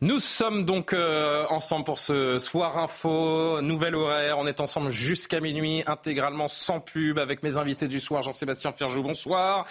Nous sommes donc euh, ensemble pour ce soir info, nouvel horaire. On est ensemble jusqu'à minuit, intégralement sans pub, avec mes invités du soir, Jean-Sébastien Ferjou, bonsoir.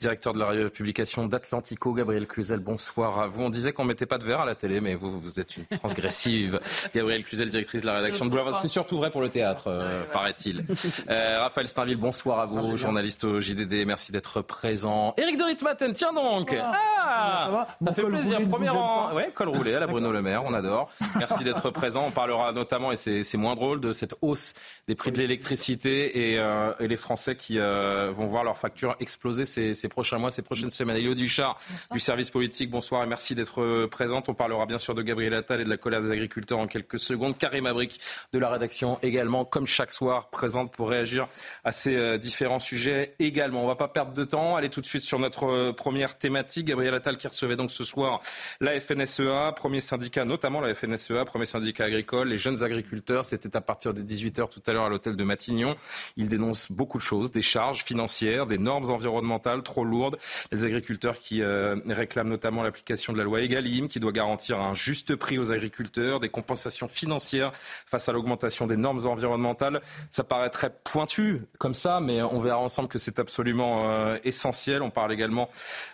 Directeur de la publication d'Atlantico, Gabriel Cluzel, bonsoir à vous. On disait qu'on mettait pas de verre à la télé, mais vous, vous êtes une transgressive. Gabriel Cluzel, directrice de la rédaction de Boulevard. C'est surtout vrai pour le théâtre, euh, paraît-il. Euh, Raphaël Steinville, bonsoir à vous, journaliste au JDD. Merci d'être présent. Éric de Ritmaten, tiens donc. Ah, ça va Ça fait plaisir. Premier rang. Ouais, col roulé à la Bruno Le Maire, on adore. Merci d'être présent. On parlera notamment, et c'est c'est moins drôle, de cette hausse des prix de l'électricité et, euh, et les Français qui euh, vont voir leurs factures exploser ces, ces prochains mois, ces prochaines semaines. Elio Duchard du service politique, bonsoir et merci d'être euh, présente. On parlera bien sûr de Gabriel Attal et de la colère des agriculteurs en quelques secondes. Karim Abric de la rédaction également, comme chaque soir, présente pour réagir à ces euh, différents sujets également. On va pas perdre de temps. Allez tout de suite sur notre euh, première thématique. Gabriel Attal qui recevait donc ce soir la FNSEA, premier syndicat, notamment la FNSEA, premier syndicat agricole, les jeunes agriculteurs. C'était à partir de 18h tout à l'heure à l'hôtel de Matignon. Il dénonce beaucoup de choses, des charges financières, des normes environnementales trop lourdes, les agriculteurs qui euh, réclament notamment l'application de la loi Egalim, qui doit garantir un juste prix aux agriculteurs, des compensations financières face à l'augmentation des normes environnementales. Ça paraît très pointu comme ça, mais on verra ensemble que c'est absolument euh, essentiel. On parle également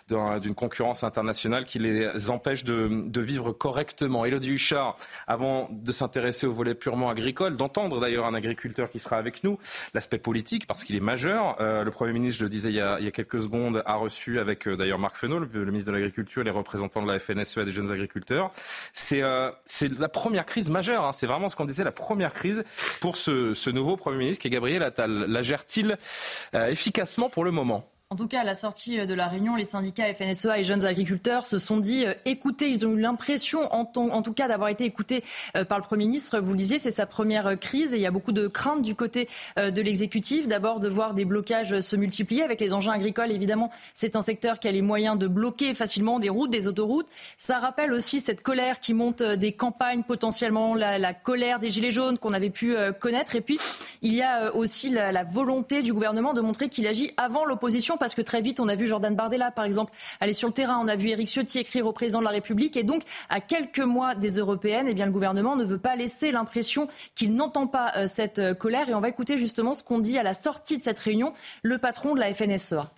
d'un- d'une concurrence internationale qui les empêche de, de vivre correctement. Elodie Huchard, avant de s'intéresser au volet purement agricole, d'entendre d'ailleurs un agriculteur qui sera avec nous, l'aspect politique, parce qu'il est majeur. Euh, le Premier ministre, je le disais il y a, il y a quelques secondes, a reçu avec euh, d'ailleurs Marc Fesneau, le, ministre de l'Agriculture, et les représentants de la FNSEA des jeunes agriculteurs. C'est euh, la première crise majeure, hein. c'est vraiment ce qu'on disait, la première crise pour ce, ce nouveau Premier ministre qui est Gabriel Attal. La gère-t-il euh, efficacement pour le moment? En tout cas, à la sortie euh, de la réunion, les syndicats FNSEA et jeunes agriculteurs se sont dit euh, écoutés. Ils ont eu l'impression, en, tout cas, d'avoir été écoutés euh, par le Premier ministre. Vous le disiez, c'est sa première crise et il y a beaucoup de craintes du côté de l'exécutif. D'abord, de voir des blocages se multiplier avec les engins agricoles. Évidemment, c'est un secteur qui a les moyens de bloquer facilement des routes, des autoroutes. Ça rappelle aussi cette colère qui monte des campagnes potentiellement, la, colère des Gilets jaunes qu'on avait pu connaître. Et puis, il y a aussi la volonté du gouvernement de montrer qu'il agit avant l'opposition parce que très vite, on a vu Jordan Bardella, par exemple, aller sur le terrain. On a vu Éric Ciotti écrire au président de la République. Et donc, à quelques mois des européennes, eh bien, le gouvernement ne veut pas laisser l'impression qu'il n'entend pas euh, cette euh, colère. Et on va écouter justement ce qu'on dit à la sortie de cette réunion, le patron de la FNSEA.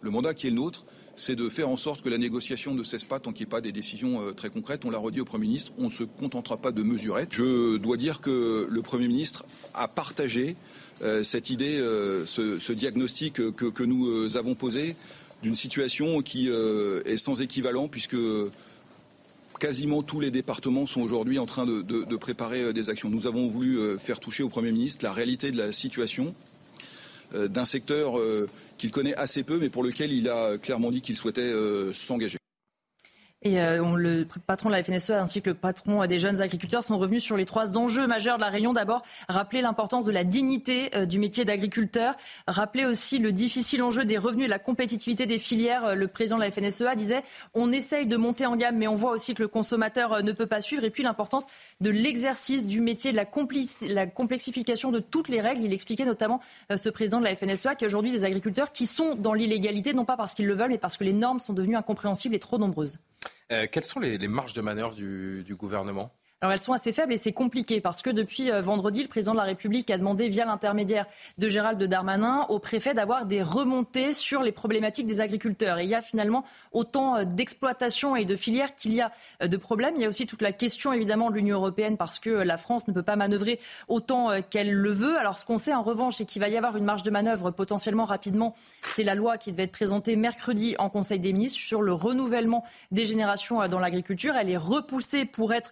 Le mandat qui est le nôtre, c'est de faire en sorte que la négociation ne cesse pas tant qu'il n'y a pas des décisions euh, très concrètes. On l'a redit au Premier ministre, on ne se contentera pas de mesurettes. Je dois dire que le Premier ministre a partagé cette idée, euh, ce, diagnostic que, nous euh, avons posé d'une situation qui euh, est sans équivalent puisque quasiment tous les départements sont aujourd'hui en train de, préparer euh, des actions. Nous avons voulu euh, faire toucher au Premier ministre la réalité de la situation euh, d'un secteur euh, qu'il connaît assez peu, mais pour lequel il a clairement dit qu'il souhaitait euh, s'engager. Et euh, le patron de la FNSEA ainsi que le patron euh, des jeunes agriculteurs sont revenus sur les trois enjeux majeurs de la réunion. D'abord, rappeler l'importance de la dignité euh, du métier d'agriculteur, rappeler aussi le difficile enjeu des revenus et la compétitivité des filières. Le président de la FNSEA disait on essaye de monter en gamme, mais on voit aussi que le consommateur ne peut pas suivre. Et puis l'importance de l'exercice du métier, de la, complexification de toutes les règles. Il expliquait notamment ce président de la FNSEA qu'il y a aujourd'hui des agriculteurs qui sont dans l'illégalité, non pas parce qu'ils le veulent, mais parce que les normes sont devenues incompréhensibles et trop nombreuses. Euh, Quelles sont les, marges de manœuvre du gouvernement? Alors elles sont assez faibles et c'est compliqué parce que depuis euh, vendredi, le président de la République a demandé via l'intermédiaire de Gérald Darmanin au préfet d'avoir des remontées sur les problématiques des agriculteurs. Il y a finalement autant euh, d'exploitation et de filières qu'il y a euh, de problèmes. Il y a aussi toute la question évidemment de l'Union européenne parce que la France ne peut pas manœuvrer autant qu'elle le veut. Alors ce qu'on sait en revanche, c'est qu'il va y avoir une marge de manœuvre potentiellement rapidement. C'est la loi qui devait être présentée mercredi en Conseil des ministres sur le renouvellement des générations dans l'agriculture. Elle est repoussée pour être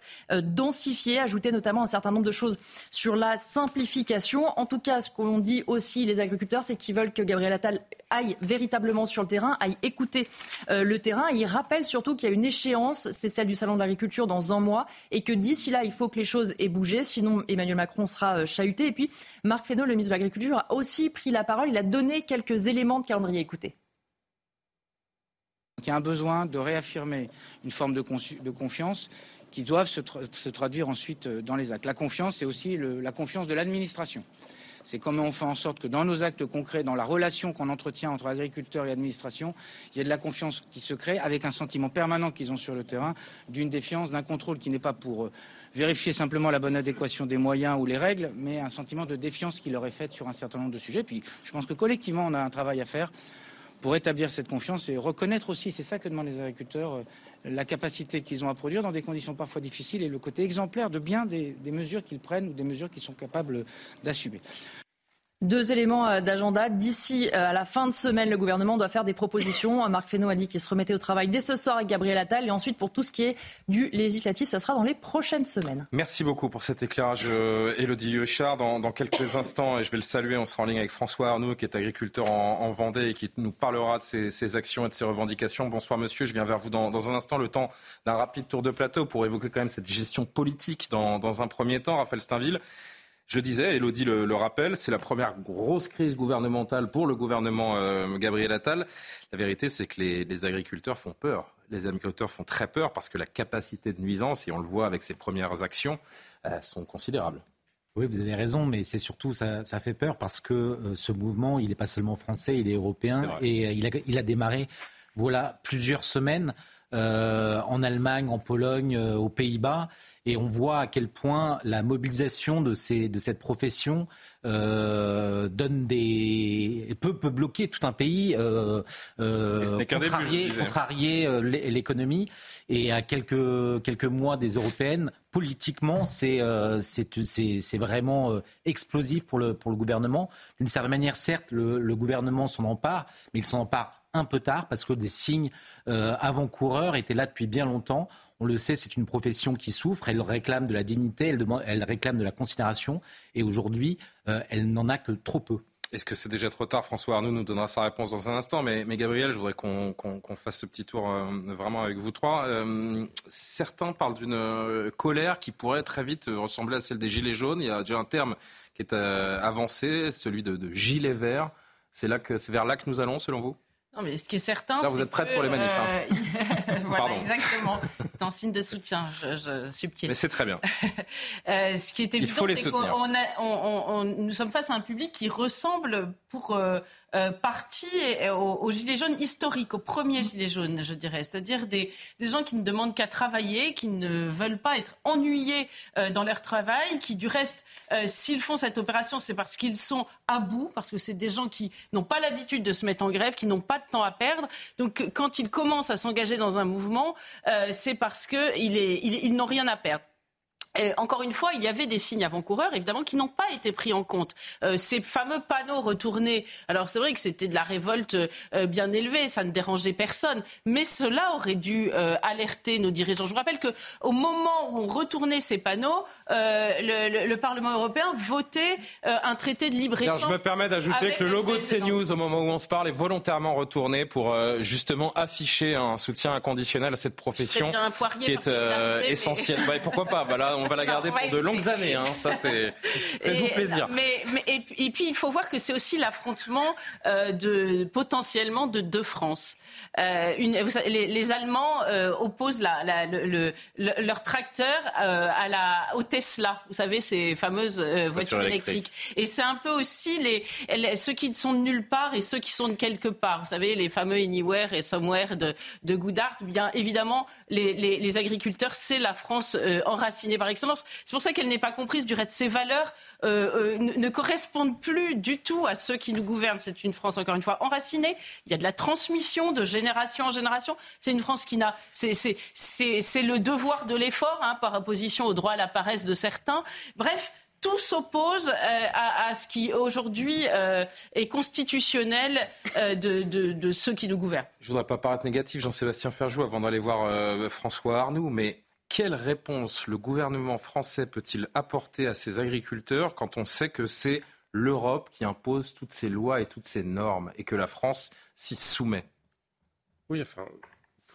densifier, ajouter notamment un certain nombre de choses sur la simplification. En tout cas, ce qu'on dit aussi les agriculteurs, c'est qu'ils veulent que Gabriel Attal aille véritablement sur le terrain, aille écouter euh, le terrain. Il rappelle surtout qu'il y a une échéance, c'est celle du Salon de l'agriculture dans un mois, et que d'ici là, il faut que les choses aient bougé, sinon Emmanuel Macron sera euh, chahuté. Et puis, Marc Fesneau, le ministre de l'Agriculture, a aussi pris la parole. Il a donné quelques éléments de calendrier. Écoutez. Il y a un besoin de réaffirmer une forme de, confiance qui doivent se, traduire ensuite euh, dans les actes. La confiance, c'est aussi la confiance de l'administration. C'est comment on fait en sorte que dans nos actes concrets, dans la relation qu'on entretient entre agriculteurs et administration, il y ait de la confiance qui se crée avec un sentiment permanent qu'ils ont sur le terrain, d'une défiance, d'un contrôle qui n'est pas pour euh, vérifier simplement la bonne adéquation des moyens ou les règles, mais un sentiment de défiance qui leur est fait sur un certain nombre de sujets. Puis je pense que collectivement, on a un travail à faire pour établir cette confiance et reconnaître aussi, c'est ça que demandent les agriculteurs, euh, la capacité qu'ils ont à produire dans des conditions parfois difficiles et le côté exemplaire de bien des, mesures qu'ils prennent ou des mesures qu'ils sont capables d'assumer. Deux éléments euh, d'agenda. D'ici euh, à la fin de semaine, le gouvernement doit faire des propositions. Marc Fesneau a dit qu'il se remettait au travail dès ce soir avec Gabriel Attal. Et ensuite, pour tout ce qui est du législatif, ça sera dans les prochaines semaines. Merci beaucoup pour cet éclairage, Elodie euh, Huchard. Dans, quelques instants, et je vais le saluer, on sera en ligne avec François Arnaud, qui est agriculteur en, Vendée et qui nous parlera de ses, actions et de ses revendications. Bonsoir, monsieur. Je viens vers vous dans, dans un instant, le temps d'un rapide tour de plateau pour évoquer quand même cette gestion politique dans, dans un premier temps. Raphaël Steinville. Je disais, Elodie le, le rappelle, c'est la première grosse crise gouvernementale pour le gouvernement euh, Gabriel Attal. La vérité, c'est que les, agriculteurs font peur. Les agriculteurs font très peur parce que la capacité de nuisance, et on le voit avec ses premières actions, euh, sont considérables. Oui, vous avez raison, mais c'est surtout ça, ça, fait peur parce que euh, ce mouvement, il n'est pas seulement français, il est européen et il a, il a démarré voilà plusieurs semaines euh, en Allemagne, en Pologne, euh, aux Pays-Bas. Et on voit à quel point la mobilisation de, ces, de cette profession euh, donne des peut, peut bloquer tout un pays, euh, euh, contrarier, contrarier l'économie. Et à quelques quelques mois des européennes, politiquement, c'est c'est vraiment explosif pour le pour le gouvernement. D'une certaine manière, certes, le, le gouvernement s'en empare, mais il s'en empare un peu tard parce que des signes euh, avant-coureurs étaient là depuis bien longtemps. On le sait, c'est une profession qui souffre, elle réclame de la dignité, elle, réclame de la considération et aujourd'hui, euh, elle n'en a que trop peu. Est-ce que c'est déjà trop tard? François Arnaud nous donnera sa réponse dans un instant. Mais, Gabriel, je voudrais qu'on fasse ce petit tour euh, vraiment avec vous trois. certains parlent d'une colère qui pourrait très vite ressembler à celle des gilets jaunes. Il y a déjà un terme qui est avancé, celui de, de gilet vert. C'est vers là que nous allons, selon vous? Non, mais ce qui est certain. Là, vous êtes prête pour les manifs. Hein. voilà, exactement. C'est un signe de soutien je, je, subtil. Mais c'est très bien. euh, ce qui est évident, c'est qu'on nous sommes face à un public qui ressemble pour. Euh, euh, partie aux, Gilets jaunes historiques, aux premiers Gilets jaunes, je dirais. C'est-à-dire des, des, gens qui ne demandent qu'à travailler, qui ne veulent pas être ennuyés euh, dans leur travail, qui du reste, euh, s'ils font cette opération, c'est parce qu'ils sont à bout, parce que c'est des gens qui n'ont pas l'habitude de se mettre en grève, qui n'ont pas de temps à perdre. Donc quand ils commencent à s'engager dans un mouvement, c'est parce qu'ils ils n'ont rien à perdre encore une fois, il y avait des signes avant-coureurs, évidemment, qui n'ont pas été pris en compte. Euh, ces fameux panneaux retournés, alors c'est vrai que c'était de la révolte euh, bien élevée, ça ne dérangeait personne, mais cela aurait dû euh, alerter nos dirigeants. Je vous rappelle qu'au moment où on retournait ces panneaux, le, le, Parlement européen votait un traité de libre-échange. Je me permets d'ajouter que le logo de CNews, au moment où on se parle, est volontairement retourné pour justement afficher un soutien inconditionnel à cette profession qui est essentielle. Bah, pourquoi pas voilà, on va la garder pour de longues années. Hein. Ça, c'est. Faites-vous plaisir. Mais, mais et, puis, il faut voir que c'est aussi l'affrontement euh, de potentiellement de deux France. Euh, une, les, Allemands euh, opposent la, la, le, leur tracteur à la, au Tesla. Vous savez, ces fameuses voitures électriques. Et c'est un peu aussi les, ceux qui sont de nulle part et ceux qui sont de quelque part. Vous savez, les fameux Anywhere et Somewhere de, de Goodhart. Bien évidemment, les, les, les agriculteurs, c'est la France enracinée par excellence. C'est pour ça qu'elle n'est pas comprise. Du reste, ces valeurs euh, euh, ne, correspondent plus du tout à ceux qui nous gouvernent. C'est une France, encore une fois, enracinée. Il y a de la transmission de génération en génération. C'est une France qui n'a. C'est le devoir de l'effort, hein, par opposition au droit à la paresse de certains. Bref, tout s'oppose euh, à, ce qui aujourd'hui est constitutionnel de, de, ceux qui nous gouvernent. Je ne voudrais pas paraître négatif, Jean-Sébastien Ferjou, avant d'aller voir François Arnoux, mais quelle réponse le gouvernement français peut-il apporter à ses agriculteurs quand on sait que c'est l'Europe qui impose toutes ces lois et toutes ces normes et que la France s'y soumet? Oui, enfin,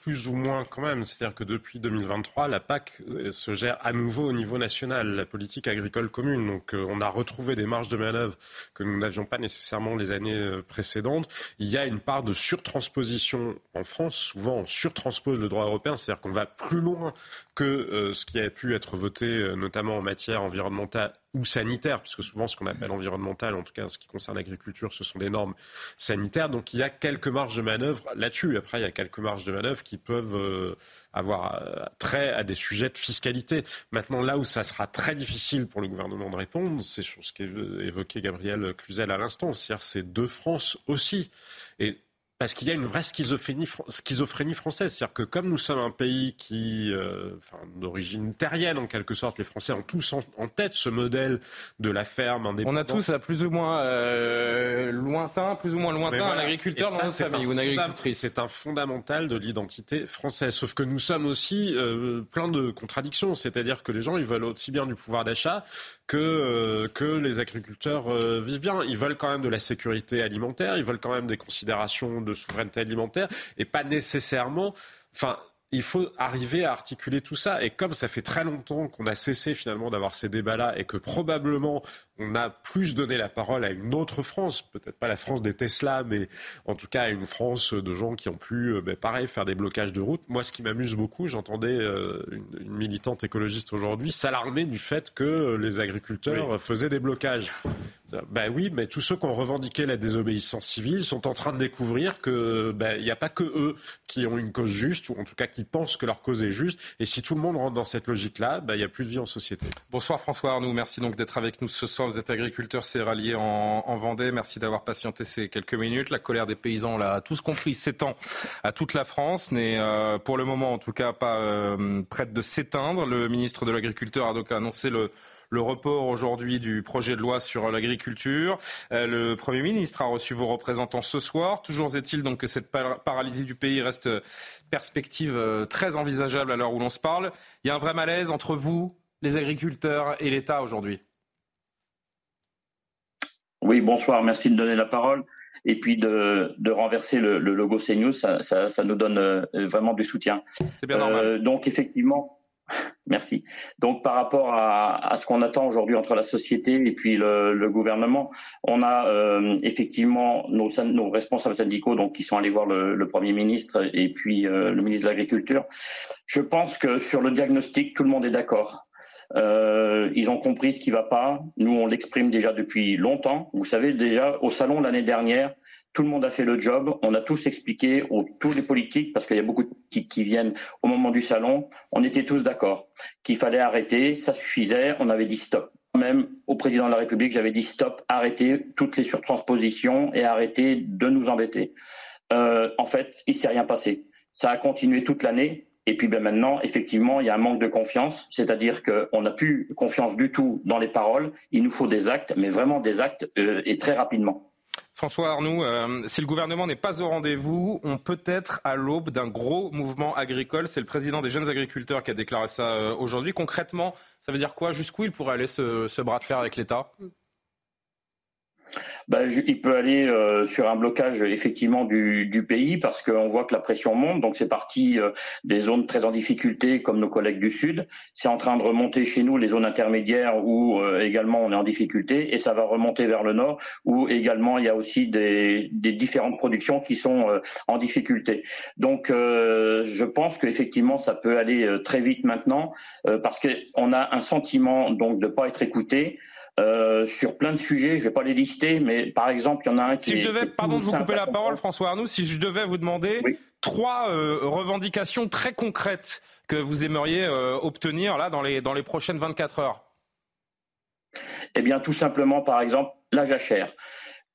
plus ou moins quand même. C'est-à-dire que depuis 2023, la PAC euh, se gère à nouveau au niveau national, la politique agricole commune. Donc euh, on a retrouvé des marges de manœuvre que nous n'avions pas nécessairement les années euh, précédentes. Il y a une part de surtransposition en France. Souvent, on surtranspose le droit européen, c'est-à-dire qu'on va plus loin que ce qui a pu être voté, notamment en matière environnementale ou sanitaire, puisque souvent ce qu'on appelle environnemental, en tout cas en ce qui concerne l'agriculture, ce sont des normes sanitaires. Donc il y a quelques marges de manœuvre là-dessus. Après, il y a quelques marges de manœuvre qui peuvent euh, avoir euh, trait à des sujets de fiscalité. Maintenant, là où ça sera très difficile pour le gouvernement de répondre, c'est sur ce qu'évoquait Gabriel Cluzel à l'instant, c'est-à-dire c'est deux France aussi. Et parce qu'il y a une vraie schizophrénie, schizophrénie française. C'est-à-dire que comme nous sommes un pays qui, euh, d'origine terrienne en quelque sorte, les Français ont tous en, tête ce modèle de la ferme indépendante. On a tous à plus ou moins euh, lointain, plus ou moins lointain, un agriculteur dans notre famille ou une agricultrice. C'est un fondamental de l'identité française. Sauf que nous sommes aussi euh, plein de contradictions. C'est-à-dire que les gens, ils veulent aussi bien du pouvoir d'achat que, euh, que les agriculteurs euh, vivent bien. Ils veulent quand même de la sécurité alimentaire, ils veulent quand même des considérations de souveraineté alimentaire et pas nécessairement. Enfin, il faut arriver à articuler tout ça. Et comme ça fait très longtemps qu'on a cessé finalement d'avoir ces débats-là et que probablement on a plus donné la parole à une autre France, peut-être pas la France des Tesla, mais en tout cas à une France de gens qui ont pu, euh, ben, pareil, faire des blocages de route. Moi, ce qui m'amuse beaucoup, j'entendais euh, une, militante écologiste aujourd'hui s'alarmer du fait que les agriculteurs faisaient des blocages. Ben oui, mais tous ceux qui ont revendiqué la désobéissance civile sont en train de découvrir que ben, il n'y a pas que eux qui ont une cause juste, ou en tout cas qui pensent que leur cause est juste. Et si tout le monde rentre dans cette logique-là, ben, il n'y a plus de vie en société. Bonsoir François Arnoux, merci donc d'être avec nous ce soir vous êtes agriculteur céréalier en, en Vendée. Merci d'avoir patienté ces quelques minutes. La colère des paysans, on l'a tous compris, s'étend à toute la France, n'est euh, pour le moment en tout cas pas euh, prête de s'éteindre. Le ministre de l'Agriculture a donc annoncé le, le report aujourd'hui du projet de loi sur l'agriculture. Euh, le Premier ministre a reçu vos représentants ce soir. Toujours est-il donc que cette paralysie du pays reste perspective très envisageable à l'heure où l'on se parle. Il y a un vrai malaise entre vous, les agriculteurs, et l'État aujourd'hui. Oui, bonsoir, merci de donner la parole. Et puis de, renverser le, logo CNews, ça, ça, nous donne euh, vraiment du soutien. C'est bien normal. Euh, donc effectivement, merci. Donc par rapport à, ce qu'on attend aujourd'hui entre la société et puis le, gouvernement, on a euh, effectivement nos, nos, responsables syndicaux donc qui sont allés voir le, Premier ministre et puis le ministre de l'Agriculture. Je pense que sur le diagnostic, tout le monde est d'accord. Euh, ils ont compris ce qui ne va pas. Nous, on l'exprime déjà depuis longtemps. Vous savez, déjà au salon l'année dernière, tout le monde a fait le job. On a tous expliqué, aux, tous les politiques, parce qu'il y a beaucoup de politiques qui viennent au moment du salon, on était tous d'accord qu'il fallait arrêter, ça suffisait. On avait dit stop. Même au président de la République, j'avais dit stop, arrêtez toutes les surtranspositions et arrêtez de nous embêter. Euh, en fait, il s'est rien passé. Ça a continué toute l'année. Et puis ben maintenant, effectivement, il y a un manque de confiance, c'est-à-dire qu'on n'a plus confiance du tout dans les paroles. Il nous faut des actes, mais vraiment des actes euh, et très rapidement. François Arnoux, euh, si le gouvernement n'est pas au rendez-vous, on peut être à l'aube d'un gros mouvement agricole. C'est le président des jeunes agriculteurs qui a déclaré ça euh, aujourd'hui. Concrètement, ça veut dire quoi? Jusqu'où il pourrait aller ce, ce bras de fer avec l'État? Bah, il peut aller euh, sur un blocage effectivement du, du pays parce qu'on voit que la pression monte. Donc c'est parti euh, des zones très en difficulté comme nos collègues du Sud. C'est en train de remonter chez nous les zones intermédiaires où euh, également on est en difficulté et ça va remonter vers le nord où également il y a aussi des, des différentes productions qui sont en difficulté. Donc je pense qu'effectivement ça peut aller très vite maintenant parce qu'on a un sentiment donc de pas être écouté. Euh, sur plein de sujets. Je vais pas les lister, mais par exemple, il y en a un qui. Si je devais, pardon de vous couper la parole, François Arnoux, si je devais vous demander trois euh, revendications très concrètes que vous aimeriez euh, obtenir là dans les dans les prochaines 24 heures. Eh bien, tout simplement, par exemple, la jachère.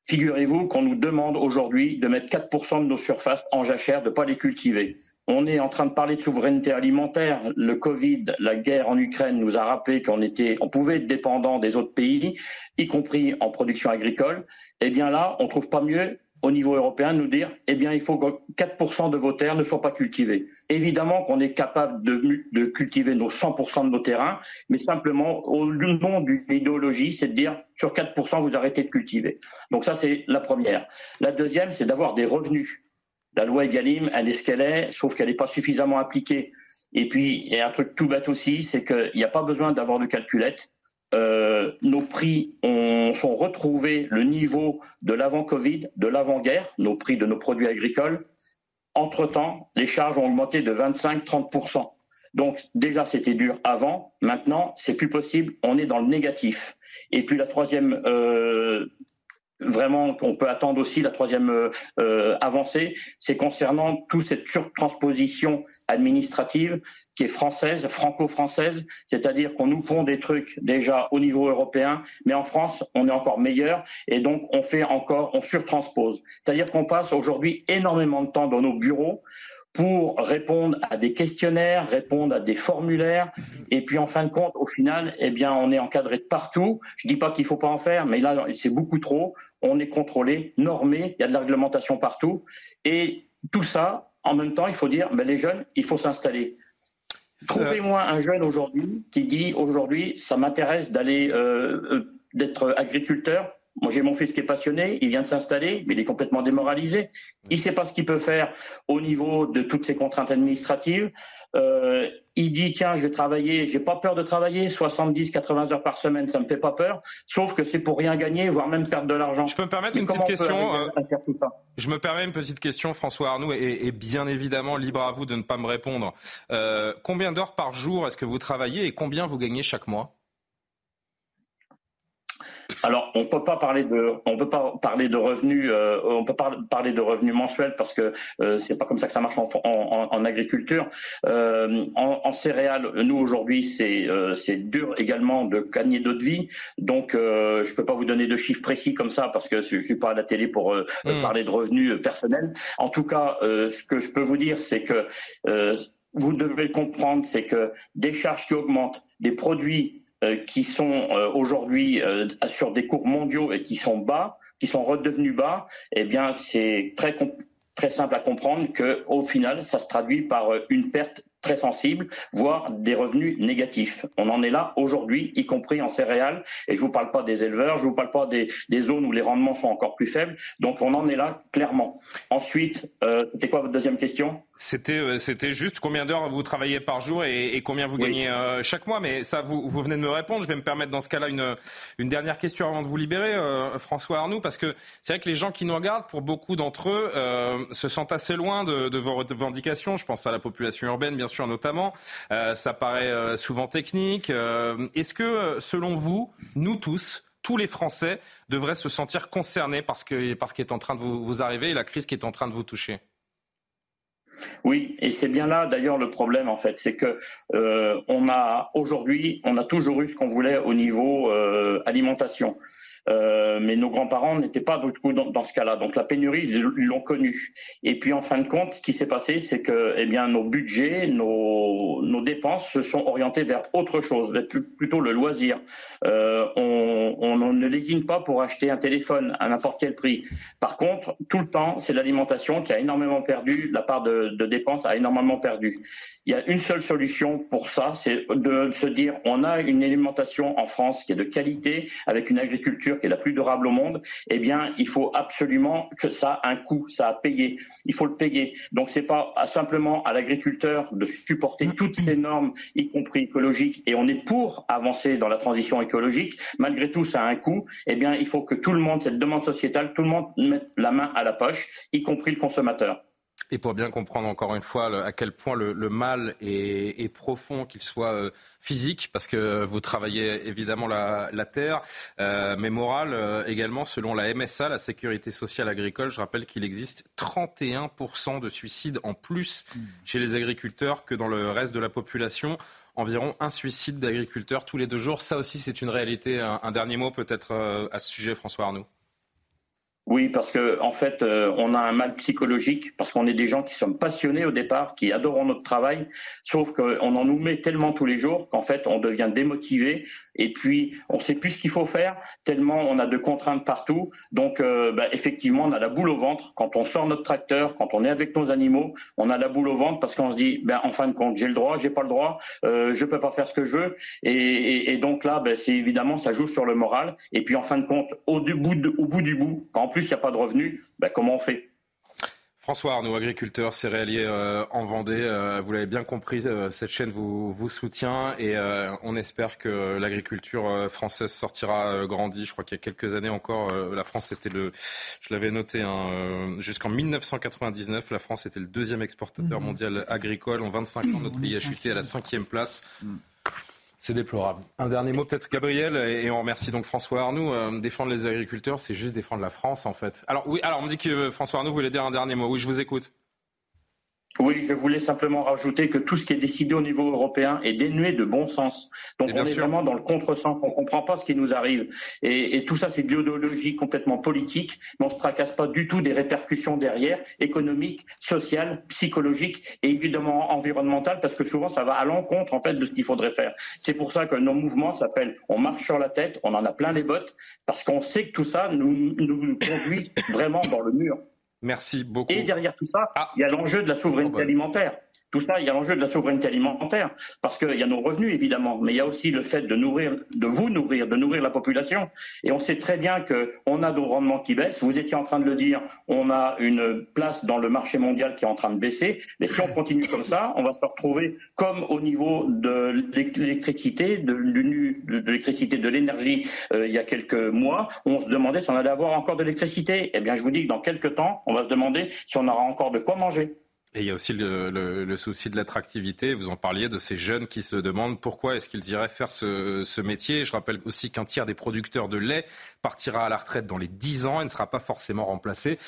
Figurez-vous qu'on nous demande aujourd'hui de mettre 4% de nos surfaces en jachère, de ne pas les cultiver. On est en train de parler de souveraineté alimentaire. Le Covid, la guerre en Ukraine nous a rappelé qu'on était, on pouvait être dépendant des autres pays, y compris en production agricole. Eh bien là, on trouve pas mieux au niveau européen nous dire, eh bien, il faut que 4% de vos terres ne soient pas cultivées. Évidemment qu'on est capable de, de, cultiver nos 100% de nos terrains, mais simplement, au nom d'une idéologie, c'est de dire, sur 4%, vous arrêtez de cultiver. Donc ça, c'est la première. La deuxième, c'est d'avoir des revenus. La loi Egalim, elle est ce qu'elle est, sauf qu'elle n'est pas suffisamment appliquée. Et puis, il y a un truc tout bête aussi, c'est qu'il n'y a pas besoin d'avoir de calculette. Euh, nos prix ont, sont retrouvés le niveau de l'avant-Covid, de l'avant-guerre, nos prix de nos produits agricoles. Entre-temps, les charges ont augmenté de 25-30%. Donc déjà, c'était dur avant. Maintenant, c'est plus possible. On est dans le négatif. Et puis la troisième euh, vraiment qu'on peut attendre aussi la troisième euh, euh, avancée, c'est concernant toute cette surtransposition administrative qui est française, franco-française, c'est-à-dire qu'on nous pond des trucs déjà au niveau européen, mais en France, on est encore meilleur et donc on fait encore, on surtranspose. C'est-à-dire qu'on passe aujourd'hui énormément de temps dans nos bureaux pour répondre à des questionnaires, répondre à des formulaires, et puis en fin de compte, au final, eh bien, on est encadré de partout. Je dis pas qu'il faut pas en faire, mais là, c'est beaucoup trop on est contrôlé, normé, il y a de la réglementation partout. Et tout ça, en même temps, il faut dire, ben, les jeunes, il faut s'installer. Trouvez-moi un jeune aujourd'hui qui dit aujourd'hui, ça m'intéresse d'aller euh, euh, d'être agriculteur. Moi, j'ai mon fils qui est passionné, il vient de s'installer, mais il est complètement démoralisé. Il ne sait pas ce qu'il peut faire au niveau de toutes ces contraintes administratives. Euh, il dit tiens, je vais travailler, j'ai pas peur de travailler, 70, 80 heures par semaine, ça me fait pas peur, sauf que c'est pour rien gagner, voire même perdre de l'argent. Je peux me permettre une petite question euh, Je me permets une petite question, François Arnoux, et, bien évidemment libre à vous de ne pas me répondre. Euh, combien d'heures par jour est-ce que vous travaillez et combien vous gagnez chaque mois? Alors, on peut pas parler de, on peut pas parler de revenus, euh, on peut pas parler de revenus mensuels parce que euh, c'est pas comme ça que ça marche en, en, en agriculture. Euh, en, en, céréales, nous aujourd'hui, c'est euh, c'est dur également de gagner d'autres vies. Donc, euh, je peux pas vous donner de chiffres précis comme ça parce que je suis pas à la télé pour euh, hmm. parler de revenus personnels. En tout cas, ce que je peux vous dire, c'est que vous devez comprendre, c'est que des charges qui augmentent, des produits qui sont euh, aujourd'hui euh, sur des cours mondiaux et qui sont bas, qui sont redevenus bas, eh bien c'est très simple à comprendre que au final ça se traduit par une perte très sensible, voire des revenus négatifs. On en est là aujourd'hui, y compris en céréales, et je vous parle pas des éleveurs, je vous parle pas des, des zones où les rendements sont encore plus faibles, donc on en est là clairement. Ensuite, euh, c'était quoi votre deuxième question? C'était, euh, c'était juste combien d'heures vous travaillez par jour et, et combien vous gagnez euh, chaque mois. Mais ça, vous, vous venez de me répondre. Je vais me permettre dans ce cas-là une, une dernière question avant de vous libérer, euh, François Arnoux, parce que c'est vrai que les gens qui nous regardent, pour beaucoup d'entre eux, euh, se sentent assez loin de, de vos revendications. Je pense à la population urbaine, bien sûr, notamment. Euh, ça paraît souvent technique. Est-ce que, selon vous, nous tous, tous les Français devraient se sentir concernés par ce, que, par ce qui est en train de vous, vous arriver et la crise qui est en train de vous toucher? Oui, et c'est bien là d'ailleurs le problème en fait, c'est que euh, on a aujourd'hui, on a toujours eu ce qu'on voulait au niveau euh, alimentation. Euh, mais nos grands-parents n'étaient pas du coup dans, ce cas-là. Donc la pénurie, ils l'ont connue. Et puis en fin de compte, ce qui s'est passé, c'est que eh bien nos budgets, nos, dépenses se sont orientés vers autre chose, plutôt le loisir. Euh, on, on, ne lésine pas pour acheter un téléphone à n'importe quel prix. Par contre, tout le temps, c'est l'alimentation qui a énormément perdu, la part de dépenses a énormément perdu. Il y a une seule solution pour ça, c'est de se dire on a une alimentation en France qui est de qualité, avec une agriculture qui est la plus durable au monde. Eh bien, il faut absolument que ça a un coût, ça a payé. Il faut le payer. Donc, c'est pas simplement à l'agriculteur de supporter toutes ces normes, y compris écologiques, et on est pour avancer dans la transition écologique. Malgré tout, ça a un coût. Eh bien, il faut que tout le monde, cette demande sociétale, tout le monde mette la main à la poche, y compris le consommateur. Et pour bien comprendre encore une fois à quel point le, mal est, profond, qu'il soit euh, physique, parce que vous travaillez évidemment la, terre, euh, mais moral euh, également, selon la MSA, la Sécurité sociale agricole, je rappelle qu'il existe 31% de suicides en plus chez les agriculteurs que dans le reste de la population environ un suicide d'agriculteurs tous les deux jours. Ça aussi, c'est une réalité. Un, dernier mot peut-être à ce sujet, François Arnaud. Oui, parce que en fait, euh, on a un mal psychologique parce qu'on est des gens qui sommes passionnés au départ, qui adorons notre travail, sauf qu'on en nous met tellement tous les jours qu'en fait, on devient démotivé et puis on ne sait plus ce qu'il faut faire tellement on a de contraintes partout. Donc euh, bah, effectivement, on a la boule au ventre quand on sort notre tracteur, quand on est avec nos animaux, on a la boule au ventre parce qu'on se dit, ben, en fin de compte, j'ai le droit, j'ai pas le droit, euh, je peux pas faire ce que je veux, et, donc là, ben, c'est évidemment ça joue sur le moral. Et puis en fin de compte, au, bout, au bout du bout, quand en plus il n'y a pas de revenus, ben, comment on fait? François Arnaud, agriculteur céréalier euh, en Vendée, euh, vous l'avez bien compris, euh, cette chaîne vous, vous soutient et on espère que l'agriculture française sortira grandie. Je crois qu'il y a quelques années encore, la France était le, je l'avais noté, hein, jusqu'en 1999, la France était le deuxième exportateur mmh. mondial agricole. En 25 ans, notre pays a chuté à la cinquième place. Mmh. C'est déplorable. Un dernier mot peut-être Gabriel, et on remercie donc François Arnoux. Euh, défendre les agriculteurs, c'est juste défendre la France en fait. Alors oui, alors on me dit que François Arnoux voulait dire un dernier mot. Oui, je vous écoute. Oui, je voulais simplement rajouter que tout ce qui est décidé au niveau européen est dénué de bon sens. Donc on est vraiment dans le contresens, on ne comprend pas ce qui nous arrive. Et, tout ça, c'est biologie complètement politique, mais on ne se tracasse pas du tout des répercussions derrière, économiques, sociales, psychologiques et évidemment environnementales, parce que souvent ça va à l'encontre en fait de ce qu'il faudrait faire. C'est pour ça que nos mouvements s'appellent On marche sur la tête, on en a plein les bottes, parce qu'on sait que tout ça nous, nous conduit vraiment dans le mur. Merci beaucoup. Et derrière tout ça, ah. il y a l'enjeu de la souveraineté oh, bah. alimentaire. Tout ça, il y a l'enjeu de la souveraineté alimentaire, parce qu'il y a nos revenus, évidemment, mais il y a aussi le fait de nourrir, de vous nourrir, de nourrir la population. Et on sait très bien qu'on a nos rendements qui baissent. Vous étiez en train de le dire, on a une place dans le marché mondial qui est en train de baisser. Mais si on continue comme ça, on va se retrouver comme au niveau de l'électricité, de, l'électricité, de l'énergie, euh, il y a quelques mois, on se demandait si on allait avoir encore de l'électricité. Eh bien, je vous dis que dans quelques temps, on va se demander si on aura encore de quoi manger. Et il y a aussi le, souci de l'attractivité. Vous en parliez de ces jeunes qui se demandent pourquoi est-ce qu'ils iraient faire ce, métier. Je rappelle aussi qu'un tiers des producteurs de lait partira à la retraite dans les 10 ans et ne sera pas forcément remplacé.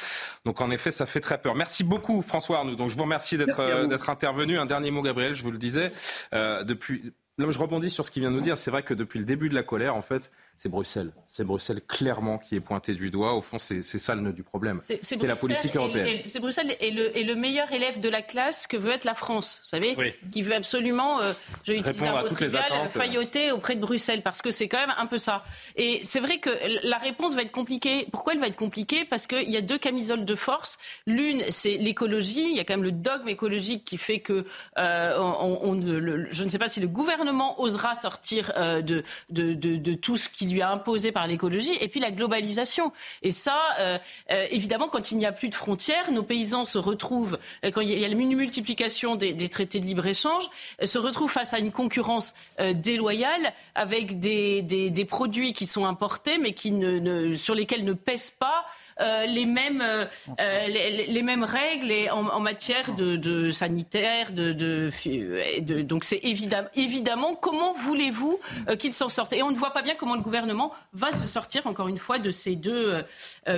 Donc en effet, ça fait très peur. Merci beaucoup François Arnaud. Donc je vous remercie d'être intervenu. Un dernier mot, Gabriel, je vous le disais. Euh, depuis je rebondis sur ce qu'il vient de nous dire. C'est vrai que depuis le début de la colère, en fait, c'est Bruxelles. C'est Bruxelles clairement qui est pointé du doigt. Au fond, c'est ça le nœud du problème. C'est la politique européenne. C'est Bruxelles et le, meilleur élève de la classe que veut être la France, vous savez, qui veut absolument, euh, je vais utiliser un mot failloter auprès de Bruxelles, parce que c'est quand même un peu ça. Et c'est vrai que la réponse va être compliquée. Pourquoi elle va être compliquée? Parce qu'il y a deux camisoles de force. L'une, c'est l'écologie. Il y a quand même le dogme écologique qui fait que euh, on, je ne sais pas si le gouvernement osera sortir euh, de, de, tout ce qui lui a imposé par l'écologie, et puis la globalisation. Et ça, euh, euh, évidemment, quand il n'y a plus de frontières, nos paysans se retrouvent, quand il y a la multiplication des, traités de libre-échange, se retrouvent face à une concurrence déloyale avec des, produits qui sont importés, mais qui sur lesquels ne pèsent pas euh, les, mêmes, euh, euh, les, mêmes règles et en, matière de, sanitaire. De, de, donc c'est évidemment, évidemment, comment voulez-vous qu'ils s'en sortent? Et on ne voit pas bien comment le gouvernement va se sortir, encore une fois, de ces deux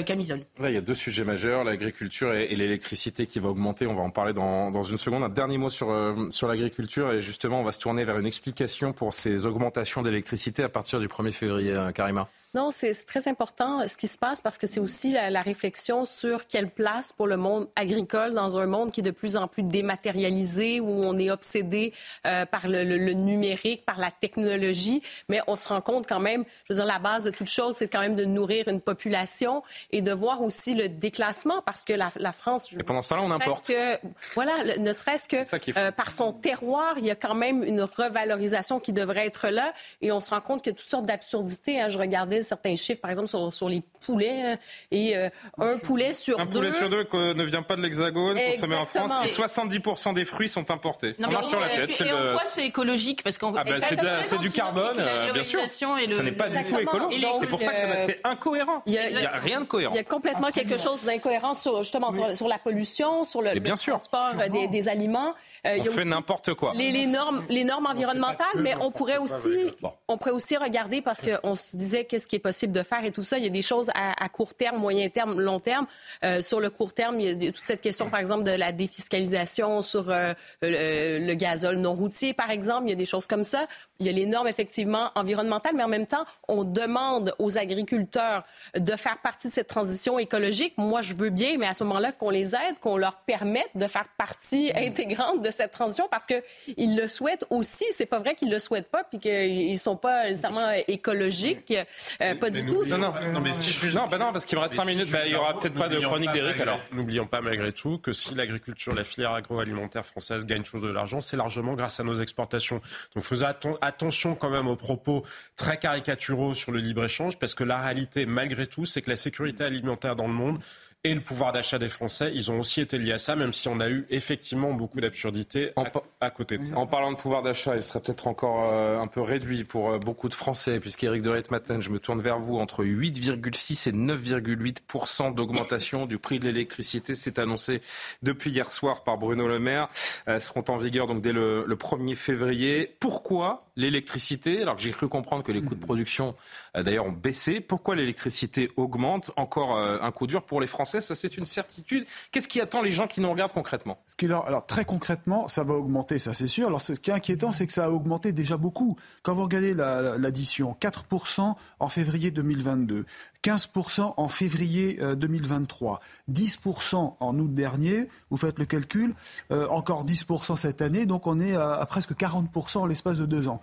camisoles. Là, il y a deux sujets majeurs, l'agriculture et, l'électricité qui va augmenter. On va en parler dans, dans une seconde. Un dernier mot sur, sur l'agriculture et justement, on va se tourner vers une explication pour ces augmentations d'électricité à partir du 1er février, Karima. Non, c'est très important euh, ce qui se passe parce que c'est aussi la, réflexion sur quelle place pour le monde agricole dans un monde qui est de plus en plus dématérialisé, où on est obsédé euh, par le, numérique, par la technologie. Mais on se rend compte quand même, je veux dire, la base de toute chose, c'est quand même de nourrir une population et de voir aussi le déclassement parce que la, France. Et pendant ce temps-là, on importe. Que, voilà, ne serait-ce que euh, par son terroir, il y a quand même une revalorisation qui devrait être là. Et on se rend compte que toutes sortes d'absurdités. Hein, je regardais certains chiffres, par exemple, sur, sur les poulets. Euh, et euh, un poulet sur deux... Un poulet sur deux ne vient pas de l'Hexagone, consommé en France. Et 70% des fruits sont importés. Non, on marche sur la tête. Et, en quoi c'est écologique? Parce qu'on ah bah, c'est du carbone, bien sûr. Ce n'est pas du tout écologique. C'est pour ça que c'est incohérent. Il n'y a, rien de cohérent. Il y a complètement quelque chose d'incohérent sur, justement sur, la pollution, sur le, transport des, des aliments. Euh, on fait n'importe quoi. Les, normes, les normes environnementales, mais on pourrait aussi, on pourrait aussi regarder parce qu'on se disait qu'est-ce qui est possible de faire et tout ça. Il y a des choses à, court terme, moyen terme, long terme. Euh, sur le court terme, il y a toute cette question, par exemple, de la défiscalisation sur euh, le, le, gazole non routier, par exemple. Il y a des choses comme ça. Il y a les normes, effectivement, environnementales, mais en même temps, on demande aux agriculteurs de faire partie de cette transition écologique. Moi, je veux bien, mais à ce moment-là, qu'on les aide, qu'on leur permette de faire partie intégrante de cette transition parce qu'ils le souhaitent aussi. C'est pas vrai qu'ils le souhaitent pas puis qu'ils sont pas nécessairement écologiques. Euh, pas du tout. Non, non, non, mais si je non, ben non, parce qu'il me reste 5 minutes, ben, il y aura peut-être pas de chronique d'Éric alors. N'oublions pas malgré tout que si l'agriculture, la filière agroalimentaire française gagne chose de l'argent, c'est largement grâce à nos exportations. Donc faisons attention quand même aux propos très caricaturaux sur le libre-échange parce que la réalité, malgré tout, c'est que la sécurité alimentaire dans le monde et le pouvoir d'achat des Français, ils ont aussi été liés à ça, même si on a eu effectivement beaucoup d'absurdités à, côté de ça. En parlant de pouvoir d'achat, il serait peut-être encore euh, un peu réduit pour euh, beaucoup de Français, puisqu'Éric de Ritmaten, je me tourne vers vous, entre 8,6 et 9,8% d'augmentation du prix de l'électricité, c'est annoncé depuis hier soir par Bruno Le Maire, euh, seront en vigueur donc dès le, le 1er février. Pourquoi l'électricité, alors que j'ai cru comprendre que les coûts de production d'ailleurs ont baissé, pourquoi l'électricité augmente? Encore un coup dur pour les Français ça c'est une certitude. Qu'est-ce qui attend les gens qui nous regardent concrètement? Ce Alors très concrètement, ça va augmenter, ça c'est sûr. Alors ce qui est inquiétant, c'est que ça a augmenté déjà beaucoup. Quand vous regardez l'addition, 4% en février 2022, 15% en février 2023, euh, 10% en août dernier, vous faites le calcul, euh, encore 10% cette année, donc on est à, presque 40% en l'espace de deux ans.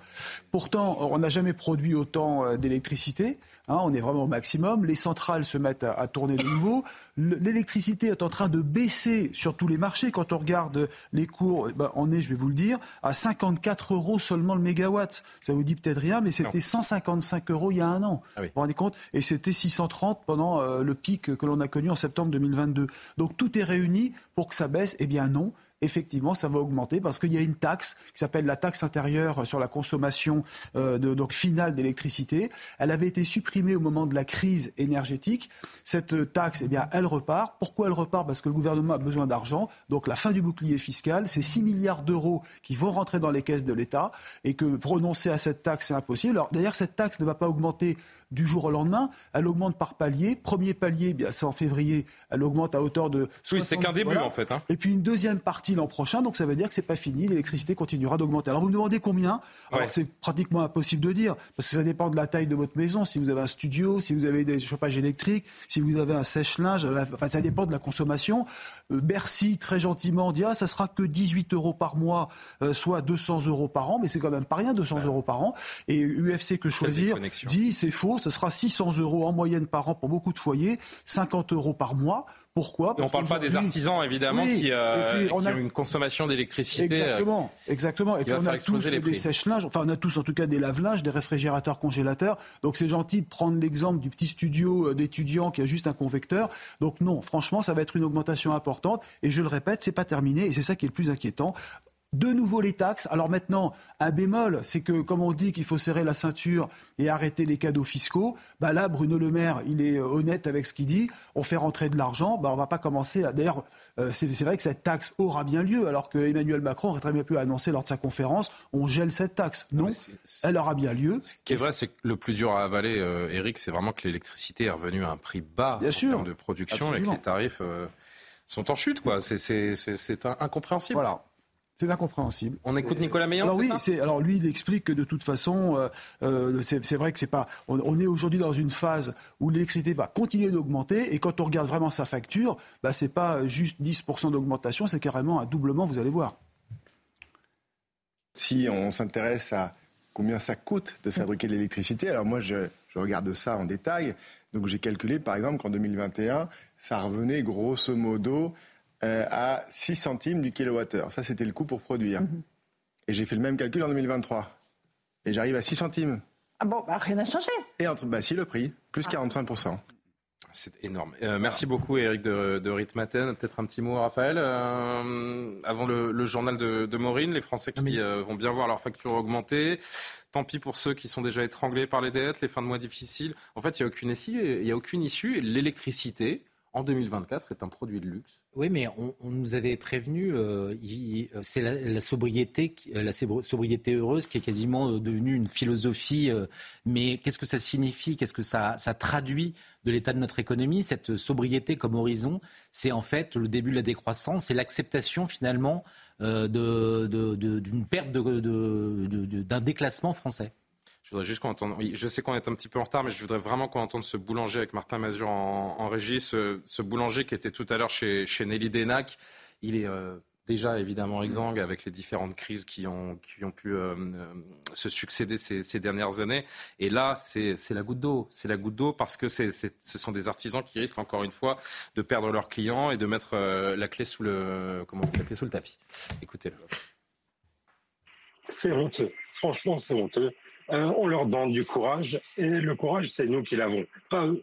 Pourtant, on n'a jamais produit autant euh, d'électricité, hein, on est vraiment au maximum, les centrales se mettent à, tourner de nouveau, l'électricité est en train de baisser sur tous les marchés, quand on regarde les cours, eh ben, on est, je vais vous le dire, à 54 euros seulement le mégawatt. Ça vous dit peut-être rien, mais c'était 155 euros il y a un an. Ah vous vous rendez compte? Et c'était 630 pendant euh, le pic que l'on a connu en septembre 2022. Donc tout est réuni pour que ça baisse. Eh bien non effectivement, ça va augmenter parce qu'il y a une taxe qui s'appelle la taxe intérieure sur la consommation euh, de, donc finale d'électricité. Elle avait été supprimée au moment de la crise énergétique. Cette taxe, eh bien, elle repart. Pourquoi elle repart? Parce que le gouvernement a besoin d'argent. Donc la fin du bouclier fiscal, c'est 6 milliards d'euros qui vont rentrer dans les caisses de l'État et que prononcer à cette taxe, c'est impossible. D'ailleurs, cette taxe ne va pas augmenter du jour au lendemain. Elle augmente par palier. Premier palier, bien, c'est en février. Elle augmente à hauteur de. Oui, c'est qu'un début en fait. Hein. Et puis une deuxième partie l'an prochain. Donc ça veut dire que c'est pas fini. L'électricité continuera d'augmenter. Alors vous me demandez combien? Alors c'est pratiquement impossible de dire parce que ça dépend de la taille de votre maison. Si vous avez un studio, si vous avez des chauffages électriques, si vous avez un sèche-linge, enfin ça dépend de la consommation. Euh, Bercy très gentiment dit ah ça sera que 18 euros par mois, euh, soit 200 euros par an, mais c'est quand même pas rien 200 euros par an. Et UFC que choisir dit c'est faux ce sera 600 euros en moyenne par an pour beaucoup de foyers, 50 euros par mois. Pourquoi On ne parle pas des artisans, évidemment, qui, euh, ont une consommation d'électricité. Exactement, exactement. Et puis on a tous des sèche-linges, enfin on a tous en tout cas des lave-linges, des réfrigérateurs congélateurs. Donc c'est gentil de prendre l'exemple du petit studio euh, d'étudiant qui a juste un convecteur. Donc non, franchement, ça va être une augmentation importante. Et je le répète, c'est pas terminé et c'est ça qui est le plus inquiétant de nouveau les taxes. Alors maintenant, un bémol, c'est que comme on dit qu'il faut serrer la ceinture et arrêter les cadeaux fiscaux, bah là, Bruno Le Maire, il est honnête avec ce qu'il dit. On fait rentrer de l'argent, bah on va pas commencer. À... D'ailleurs, euh, c'est vrai que cette taxe aura bien lieu, alors que Emmanuel Macron aurait très bien pu annoncer lors de sa conférence, on gèle cette taxe. Non, elle aura bien lieu. Ce qui est vrai, c'est que le plus dur à avaler, euh, Eric, c'est vraiment que l'électricité est revenue à un prix bas bien en sûr, termes de production et que les tarifs euh, sont en chute, quoi. C'est incompréhensible. Voilà. C'est incompréhensible. On écoute Nicolas Meillan, alors, oui, c'est alors lui, il explique que de toute façon, euh, euh, c'est vrai que c'est pas. On, est aujourd'hui dans une phase où l'électricité va continuer d'augmenter et quand on regarde vraiment sa facture, bah, c'est pas juste 10% d'augmentation, c'est carrément un doublement. Vous allez voir. Si on s'intéresse à combien ça coûte de fabriquer de l'électricité, alors moi je, je regarde ça en détail. Donc j'ai calculé par exemple qu'en 2021, ça revenait grosso modo euh, à 6 centimes du kilowattheure. Ça, c'était le coût pour produire. Mhm. Et j'ai fait le même calcul en 2023. Et j'arrive à 6 centimes. Ah bon, bah, rien n'a changé. Et entre, bah si, le prix, plus 45%. Ah. C'est énorme. Euh, merci beaucoup, Eric de, de Ritmaten. Peut-être un petit mot, Raphaël. Euh, avant le, journal de, Maureen, les Français qui vont bien voir leur facture augmenter. Tant pis pour ceux qui sont déjà étranglés par les dettes, les fins de mois difficiles. En fait, il n'y a aucune issue. Il y a aucune issue. L'électricité, en 2024 est un produit de luxe. Oui, mais on, nous avait prévenu, euh, c'est la, sobriété, la sobriété heureuse qui est quasiment devenue une philosophie. mais qu'est-ce que ça signifie? Qu'est-ce que ça, ça traduit de l'état de notre économie? Cette sobriété comme horizon, c'est en fait le début de la décroissance et l'acceptation finalement d'une perte d'un déclassement français. Je juste qu'on entende. Je sais qu'on est un petit peu en retard, mais je voudrais vraiment qu'on entende ce boulanger avec Martin Mazur en, en régie, ce, boulanger qui était tout à l'heure chez, chez Nelly Denac. Il est euh, déjà évidemment exsangue avec les différentes crises qui ont, qui ont pu euh, euh, se succéder ces, dernières années. Et là, c'est la goutte d'eau. C'est la goutte d'eau parce que ce sont des artisans qui risquent encore une fois de perdre leurs clients et de mettre la clé sous le comment la clé sous le tapis. Écoutez-le. C'est honteux. Franchement, c'est honteux. Euh, on leur donne du courage et le courage, c'est nous qui l'avons, pas eux.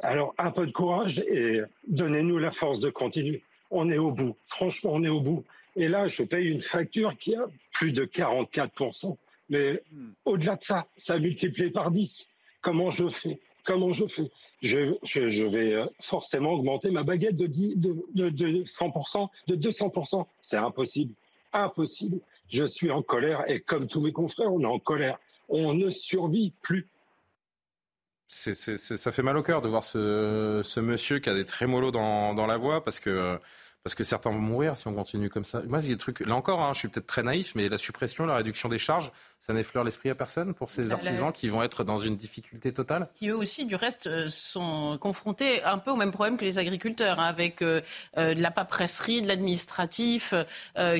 Alors, un peu de courage et donnez-nous la force de continuer. On est au bout. Franchement, on est au bout. Et là, je paye une facture qui a plus de 44%. Mais au-delà de ça, ça multiplié par 10. Comment je fais? Comment je fais? Je, vais euh, forcément augmenter ma baguette de, de, de, de 100%, de 200%. C'est impossible. Impossible. Je suis en colère et comme tous mes confrères, on est en colère on ne survit plus. ça fait mal au cœur de voir ce, monsieur qui a des trémolos dans, dans la voix parce que parce que certains vont mourir si on continue comme ça. Moi, il y a des trucs. Là encore, hein, je suis peut-être très naïf, mais la suppression, la réduction des charges, ça n'effleure l'esprit à personne pour ces artisans qui vont être dans une difficulté totale? Qui eux aussi, du reste, euh, sont confrontés un peu au même problème que les agriculteurs, hein, avec euh, euh, de la paperasserie, de l'administratif,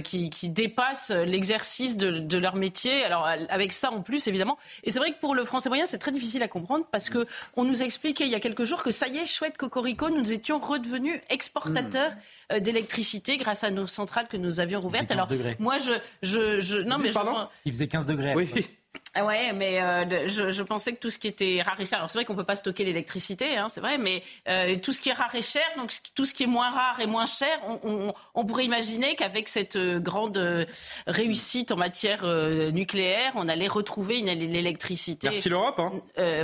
qui, qui dépasse l'exercice de, leur métier. Alors avec ça en plus, évidemment. Et c'est vrai que pour le français moyen, c'est très difficile à comprendre parce que on nous expliquait il y a quelques jours que ça y est, chouette cocorico, nous étions redevenus exportateurs mmh. d'électricité grâce à nos centrales que nous avions rouvertes. Alors moi, je, je, je non mais je, il faisait 15 degrés. Oui. Ah ouais, mais euh, je, je, pensais que tout ce qui était rare et cher, alors c'est vrai qu'on peut pas stocker l'électricité, hein, c'est vrai, mais euh, tout ce qui est rare et cher, donc tout ce qui est moins rare et moins cher, on, on, on pourrait imaginer qu'avec cette euh, grande réussite en matière euh, nucléaire, on allait retrouver l'électricité. Merci l'Europe. Hein.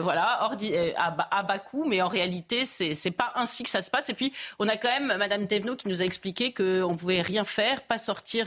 voilà, ordi, à, à, bas coût, mais en réalité, c'est c'est pas ainsi que ça se passe. Et puis, on a quand même Madame Thévenot qui nous a expliqué qu'on pouvait rien faire, pas sortir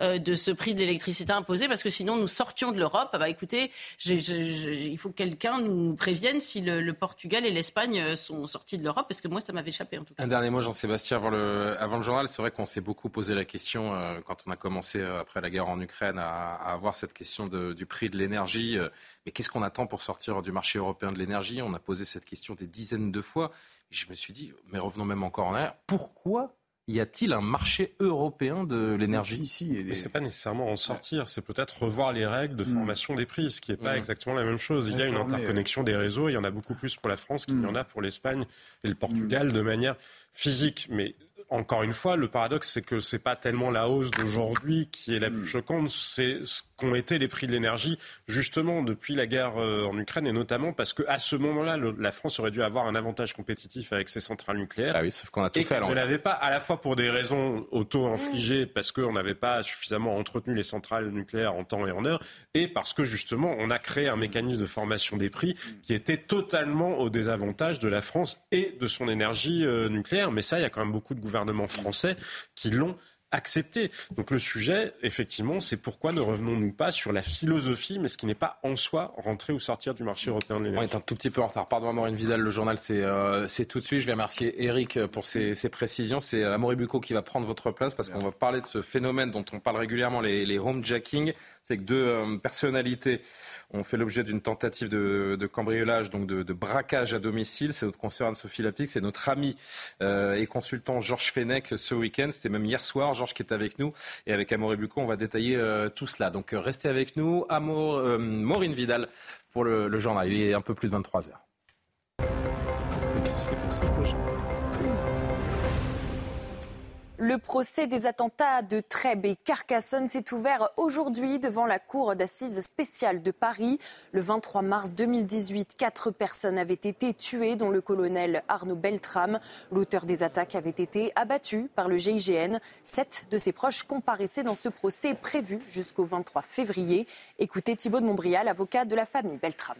de ce prix de l'électricité imposé, parce que sinon nous sortions de l'Europe. Ah bah écoutez il faut que quelqu'un nous prévienne si le, Portugal et l'Espagne euh, sont sortis de l'Europe, parce que moi, ça m'avait échappé en tout cas. Un dernier mot, Jean-Sébastien, avant le, avant le journal. C'est vrai qu'on s'est beaucoup posé la question euh, quand on a commencé, euh, après la guerre en Ukraine, à, avoir cette question du prix de l'énergie. mais qu'est-ce qu'on attend pour sortir du marché européen de l'énergie? On a posé cette question des dizaines de fois. Et je me suis dit, mais revenons même encore en arrière, pourquoi y a-t-il un marché européen de l'énergie si, Mais c'est pas nécessairement en sortir, c'est peut-être revoir les règles de mm. formation des prix, ce qui n'est pas mm. exactement la même chose. Il y a une interconnexion des réseaux, il y en a beaucoup plus pour la France qu'il y en mm. a pour l'Espagne et le Portugal de manière physique. Mais encore une fois, le paradoxe, c'est que c'est pas tellement la hausse d'aujourd'hui qui est la plus choquante, c'est ce qu'ont été les prix de l'énergie, justement, depuis la guerre euh, en Ukraine, et notamment parce qu'à ce moment-là, la France aurait dû avoir un avantage compétitif avec ses centrales nucléaires. Ah oui, sauf qu'on a tout et fait. ne l'avait pas, à la fois pour des raisons auto-infligées, parce qu'on n'avait pas suffisamment entretenu les centrales nucléaires en temps et en heure, et parce que, justement, on a créé un mécanisme de formation des prix qui était totalement au désavantage de la France et de son énergie euh, nucléaire. Mais ça, il y a quand même beaucoup de gouvernements français qui l'ont accepté. Donc le sujet, effectivement, c'est pourquoi ne revenons-nous pas sur la philosophie, mais ce qui n'est pas en soi rentrer ou sortir du marché européen de l'énergie. On est un tout petit peu en retard. Pardon, Maureen Vidal, le journal, c'est euh, tout de suite. Je vais remercier Eric pour ses, précisions. C'est Amaury Bucco qui va prendre votre place parce qu'on va parler de ce phénomène dont on parle régulièrement, les, les homejacking. C'est que deux euh, personnalités ont fait l'objet d'une tentative de, de, cambriolage, donc de, de, braquage à domicile. C'est notre consoeur Anne-Sophie Lapic, c'est notre ami euh, et consultant Georges Fenech ce week-end. C'était même hier soir. Georges qui est avec nous. Et avec Amaury Bucco, on va détailler euh, tout cela. Donc euh, restez avec nous. Amour, euh, Maureen Vidal pour le, le, journal. Il est un peu plus de 23 heures. Le procès des attentats de Trèbes et Carcassonne s'est ouvert aujourd'hui devant la Cour d'assises spéciale de Paris. Le 23 mars 2018, quatre personnes avaient été tuées, dont le colonel Arnaud Beltrame. L'auteur des attaques avait été abattu par le GIGN. Sept de ses proches comparaissaient dans ce procès prévu jusqu'au 23 février. Écoutez Thibault de Montbrial, avocat de la famille Beltrame.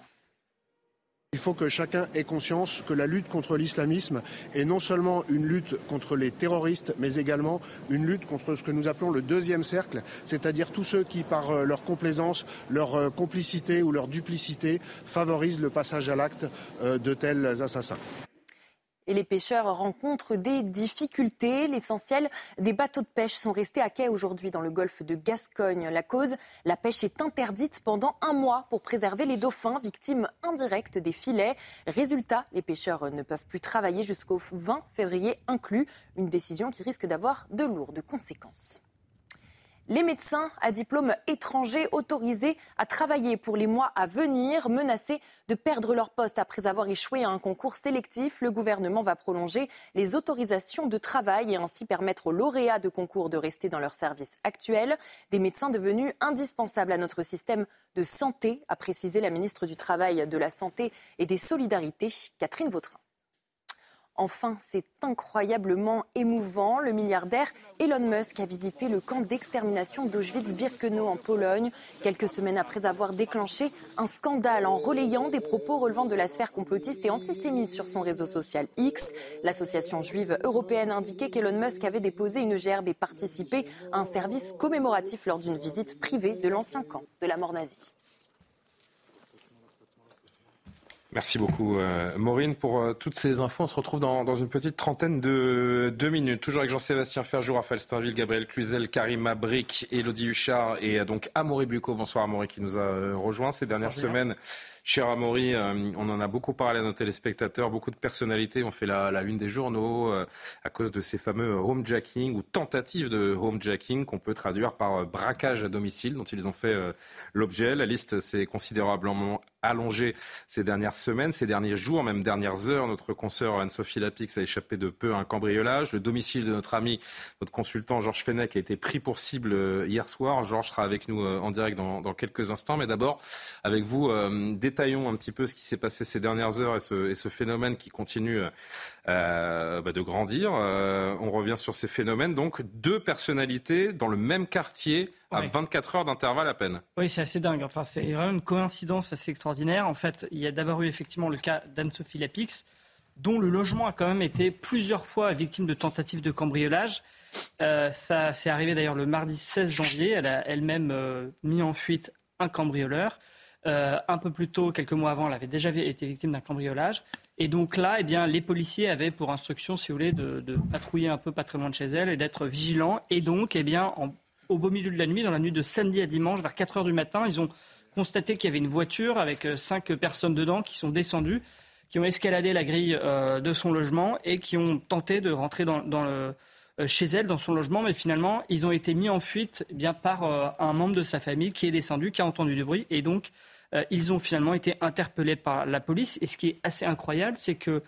Il faut que chacun ait conscience que la lutte contre l'islamisme est non seulement une lutte contre les terroristes, mais également une lutte contre ce que nous appelons le deuxième cercle, c'est-à-dire tous ceux qui, par euh, leur complaisance, leur euh, complicité ou leur duplicité, favorisent le passage à l'acte euh, de tels assassins les pêcheurs rencontrent des difficultés. L'essentiel des bateaux de pêche sont restés à quai aujourd'hui dans le golfe de Gascogne. La cause, la pêche est interdite pendant un mois pour préserver les dauphins, victimes indirectes des filets. Résultat, les pêcheurs ne peuvent plus travailler jusqu'au 20 février inclus, une décision qui risque d'avoir de lourdes conséquences. Les médecins à diplôme étranger autorisés à travailler pour les mois à venir, menacés de perdre leur poste après avoir échoué à un concours sélectif, le gouvernement va prolonger les autorisations de travail et ainsi permettre aux lauréats de concours de rester dans leur service actuel. Des médecins devenus indispensables à notre système de santé, a précisé la ministre du Travail, de la Santé et des Solidarités, Catherine Vautrin. Enfin, c'est incroyablement émouvant. Le milliardaire Elon Musk a visité le camp d'extermination d'Auschwitz-Birkenau en Pologne, quelques semaines après avoir déclenché un scandale en relayant des propos relevant de la sphère complotiste et antisémite sur son réseau social X. L'association juive européenne a indiqué qu'Elon Musk avait déposé une gerbe et participé à un service commémoratif lors d'une visite privée de l'ancien camp de la mort nazie. Merci beaucoup, euh, Maureen, pour euh, toutes ces infos. On se retrouve dans, dans une petite trentaine de deux minutes. Toujours avec Jean-Sébastien Ferjou, Raphaël Steinville, Gabriel Cluzel, Karim Abric, Elodie Huchard et euh, donc Amaury Bucco. Bonsoir, Amaury, qui nous a rejoint ces dernières semaines. Cher Amaury, on en a beaucoup parlé à nos téléspectateurs. Beaucoup de personnalités ont fait la, une des journaux à cause de ces fameux homejacking ou tentatives de homejacking qu'on peut traduire par braquage à domicile dont ils ont fait l'objet. La liste s'est considérablement allongée ces dernières semaines, ces derniers jours, même dernières heures. Notre consoeur Anne-Sophie Lapix a échappé de peu à un cambriolage. Le domicile de notre ami, notre consultant Georges Fenech, a été pris pour cible euh, hier soir. Georges sera avec nous euh, en direct dans, quelques instants. Mais d'abord, avec vous, euh, détaillons un petit peu ce qui s'est passé ces dernières heures et ce, phénomène qui continue bah, de grandir. on revient sur ces phénomènes. Donc, deux personnalités dans le même quartier à 24 heures d'intervalle à peine. Oui, c'est assez dingue. Enfin, c'est vraiment une coïncidence assez extraordinaire. En fait, il y a d'abord eu effectivement le cas d'Anne-Sophie Lapix, dont le logement a quand même été plusieurs fois victime de tentatives de cambriolage. Euh, ça s'est arrivé d'ailleurs le mardi 16 janvier. Elle a elle-même euh, mis en fuite un cambrioleur. Euh, un peu plus tôt, quelques mois avant, elle avait déjà été victime d'un cambriolage. Et donc là, eh bien, les policiers avaient pour instruction, si vous voulez, de, patrouiller un peu pas très loin de chez elle et d'être vigilants. Et donc, eh bien, en au beau milieu de la nuit, dans la nuit de samedi à dimanche, vers 4 heures du matin. Ils ont constaté qu'il y avait une voiture avec euh, cinq personnes dedans qui sont descendues, qui ont escaladé la grille euh, de son logement et qui ont tenté de rentrer dans, chez elle, dans son logement. Mais finalement, ils ont été mis en fuite eh bien, par un membre de sa famille qui est descendu, qui a entendu du bruit. Et donc, ils ont finalement été interpellés par la police. Et ce qui est assez incroyable, c'est que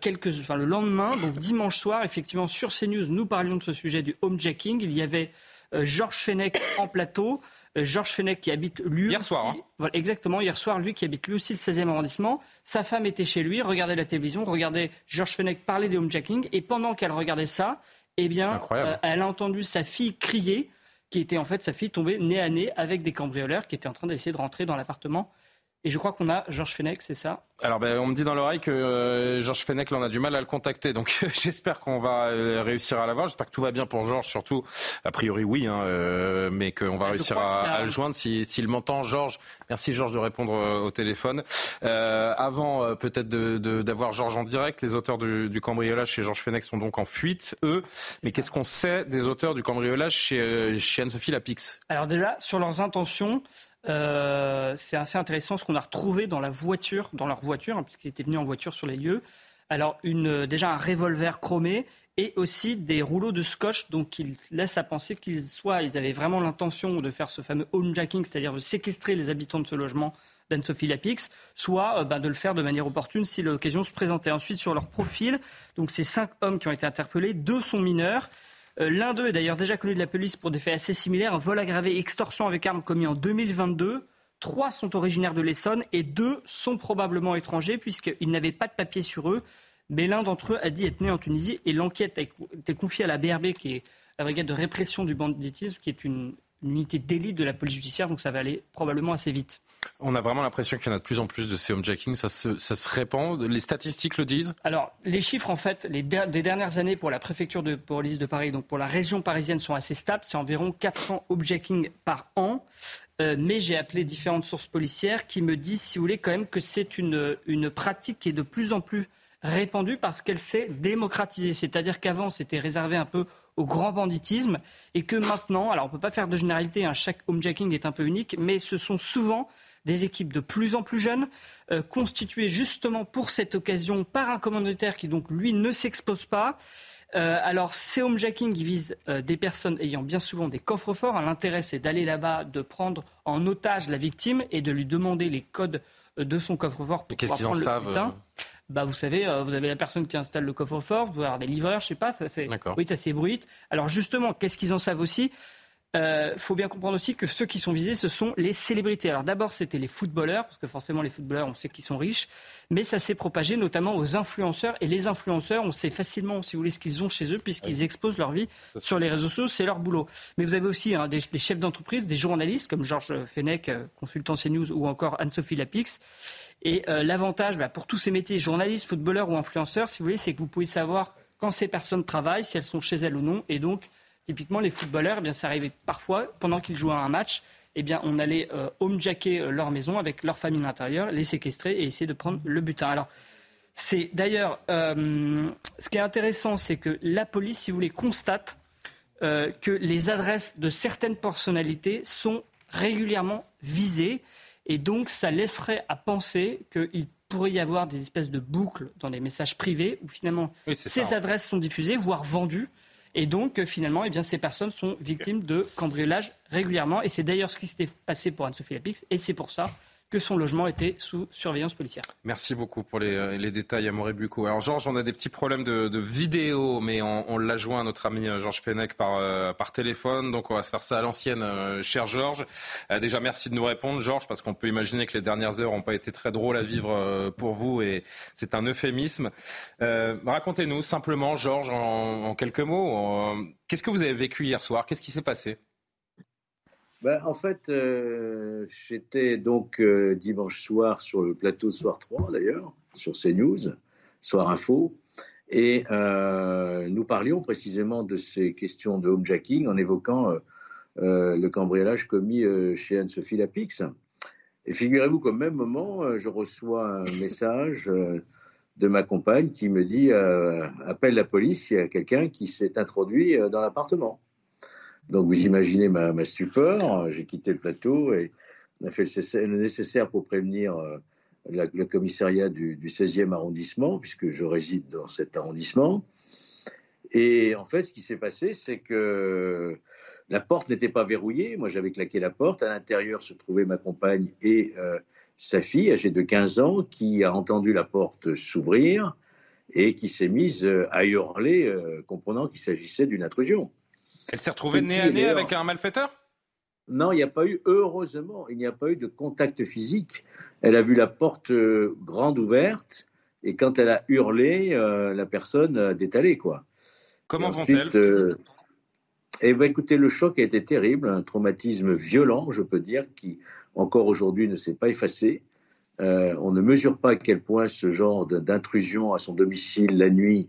quelques, enfin, le lendemain, donc dimanche soir, effectivement, sur CNews, nous parlions de ce sujet du homejacking. Il y avait euh, Georges Fenech en plateau. Euh, Georges Fenech qui habite lui hier soir. Hein. Voilà, exactement hier soir, lui qui habite lui aussi le 16e arrondissement. Sa femme était chez lui, regardait la télévision, regardait Georges Fenech parler des homejacking, et pendant qu'elle regardait ça, eh bien, euh, elle a entendu sa fille crier, qui était en fait sa fille tombée nez à nez avec des cambrioleurs qui étaient en train d'essayer de rentrer dans l'appartement. Et je crois qu'on a Georges Fenech, c'est ça? Alors, ben, on me dit dans l'oreille que euh, Georges Fenech, là, on a du mal à le contacter. Donc, j'espère qu'on va euh, réussir à l'avoir. J'espère que tout va bien pour Georges, surtout. A priori, oui, hein, euh, mais qu'on va réussir à, le joindre s'il si, m'entend. Georges, merci Georges de répondre au téléphone. avant, peut-être d'avoir de, Georges en direct, les auteurs du, du cambriolage chez Georges Fenech sont donc en fuite, eux. Mais qu'est-ce qu'on sait des auteurs du cambriolage chez, chez Anne-Sophie Lapix? Alors déjà, sur leurs intentions, euh, c'est assez intéressant ce qu'on a retrouvé dans la voiture, dans leur voiture, hein, puisqu'ils étaient venus en voiture sur les lieux. Alors, une, déjà un revolver chromé et aussi des rouleaux de scotch, donc ils laissent à penser qu'ils soit ils avaient vraiment l'intention de faire ce fameux homejacking, c'est-à-dire de séquestrer les habitants de ce logement d'Anne-Sophie Lapix, soit euh, bah, de le faire de manière opportune si l'occasion se présentait. Ensuite, sur leur profil, donc ces cinq hommes qui ont été interpellés, deux sont mineurs. Euh, l'un d'eux est d'ailleurs déjà connu de la police pour des faits assez similaires, un vol aggravé, extorsion avec arme commis en 2022. Trois sont originaires de l'Essonne et deux sont probablement étrangers puisqu'ils n'avaient pas de papier sur eux. Mais l'un d'entre eux a dit être né en Tunisie et l'enquête a été confiée à la BRB, qui est la brigade de répression du banditisme, qui est une, unité d'élite de la police judiciaire, donc ça va aller probablement assez vite. On a vraiment l'impression qu'il y en a de plus en plus de ces homejacking, ça se, ça se répand, les statistiques le disent? Alors, les chiffres, en fait, les des dernières années pour la préfecture de police de Paris, donc pour la région parisienne, sont assez stables, c'est environ 400 homejacking par an. Euh, mais j'ai appelé différentes sources policières qui me disent, si vous voulez, quand même que c'est une, une pratique qui est de plus en plus répandue parce qu'elle s'est démocratisée. C'est-à-dire qu'avant, c'était réservé un peu au grand banditisme et que maintenant, alors on ne peut pas faire de généralité, hein, chaque homejacking est un peu unique, mais ce sont souvent des équipes de plus en plus jeunes, euh, constituées justement pour cette occasion par un commanditaire qui donc lui ne s'expose pas. Euh, alors, ces homejacking visent euh, des personnes ayant bien souvent des coffres forts. L'intérêt, c'est d'aller là-bas, de prendre en otage la victime et de lui demander les codes de son coffre-fort pour Qu'est-ce qu'ils en savent bah, vous savez, vous avez la personne qui installe le coffre-fort, vous pouvez avoir des livreurs, je sais pas, ça c'est, oui, ça s'ébruite. Alors justement, qu'est-ce qu'ils en savent aussi? Il euh, faut bien comprendre aussi que ceux qui sont visés, ce sont les célébrités. Alors d'abord, c'était les footballeurs, parce que forcément les footballeurs, on sait qu'ils sont riches, mais ça s'est propagé notamment aux influenceurs. Et les influenceurs, on sait facilement, si vous voulez, ce qu'ils ont chez eux, puisqu'ils exposent leur vie sur les réseaux sociaux, c'est leur boulot. Mais vous avez aussi hein, des, chefs d'entreprise, des journalistes, comme Georges Fenech, euh, consultant CNews, ou encore Anne-Sophie Lapix. Et euh, l'avantage, bah, pour tous ces métiers, journalistes, footballeurs ou influenceurs, si vous voulez, c'est que vous pouvez savoir quand ces personnes travaillent, si elles sont chez elles ou non, et donc Typiquement, les footballeurs, eh bien, ça arrivait parfois, pendant qu'ils jouaient à un match, eh bien, on allait euh, homejacker euh, leur maison avec leur famille à l'intérieur, les séquestrer et essayer de prendre le butin. Alors, c'est d'ailleurs, euh, ce qui est intéressant, c'est que la police, si vous voulez, constate que les adresses de certaines personnalités sont régulièrement visées. Et donc, ça laisserait à penser qu'il pourrait y avoir des espèces de boucles dans les messages privés où finalement ces adresses sont diffusées, voire vendues. Et donc, euh, finalement, eh bien, ces personnes sont victimes de cambriolage régulièrement. Et c'est d'ailleurs ce qui s'était passé pour Anne-Sophie Lapix. Et c'est pour ça que son logement était sous surveillance policière. Merci beaucoup pour les, euh, les détails, Amoré Bucco. Alors, Georges, on a des petits problèmes de, vidéo, mais on, l'a joint à notre ami euh, Georges Fenech par, par téléphone. Donc, on va se faire ça à l'ancienne, cher Georges. déjà, merci de nous répondre, Georges, parce qu'on peut imaginer que les dernières heures n'ont pas été très drôles à vivre pour vous et c'est un euphémisme. Racontez-nous simplement, Georges, en quelques mots, qu'est-ce que vous avez vécu hier soir? Qu'est-ce qui s'est passé? Ben, en fait, euh, j'étais donc euh, dimanche soir sur le plateau Soir 3 d'ailleurs, sur CNews, Soir Info, et euh, nous parlions précisément de ces questions de homejacking en évoquant le cambriolage commis chez Anne-Sophie Lapix. Et figurez-vous qu'au même moment, je reçois un message de ma compagne qui me dit appelle la police, il y a quelqu'un qui s'est introduit dans l'appartement. Donc vous imaginez ma, stupeur. J'ai quitté le plateau et on a fait le nécessaire pour prévenir euh, le commissariat du, 16e arrondissement, puisque je réside dans cet arrondissement. Et en fait, ce qui s'est passé, c'est que la porte n'était pas verrouillée. Moi, j'avais claqué la porte. À l'intérieur se trouvait ma compagne et euh, sa fille, âgée de 15 ans, qui a entendu la porte s'ouvrir et qui s'est mise euh, à hurler, comprenant qu'il s'agissait d'une intrusion. Elle s'est retrouvée nez à nez avec un malfaiteur? Non, il n'y a pas eu, heureusement, il n'y a pas eu de contact physique. Elle a vu la porte euh, grande ouverte et quand elle a hurlé, euh, la personne a détalé, quoi. Comment vont-elle euh, Eh bien, écoutez, le choc a été terrible, un traumatisme violent, je peux dire, qui encore aujourd'hui ne s'est pas effacé. on ne mesure pas à quel point ce genre d'intrusion à son domicile la nuit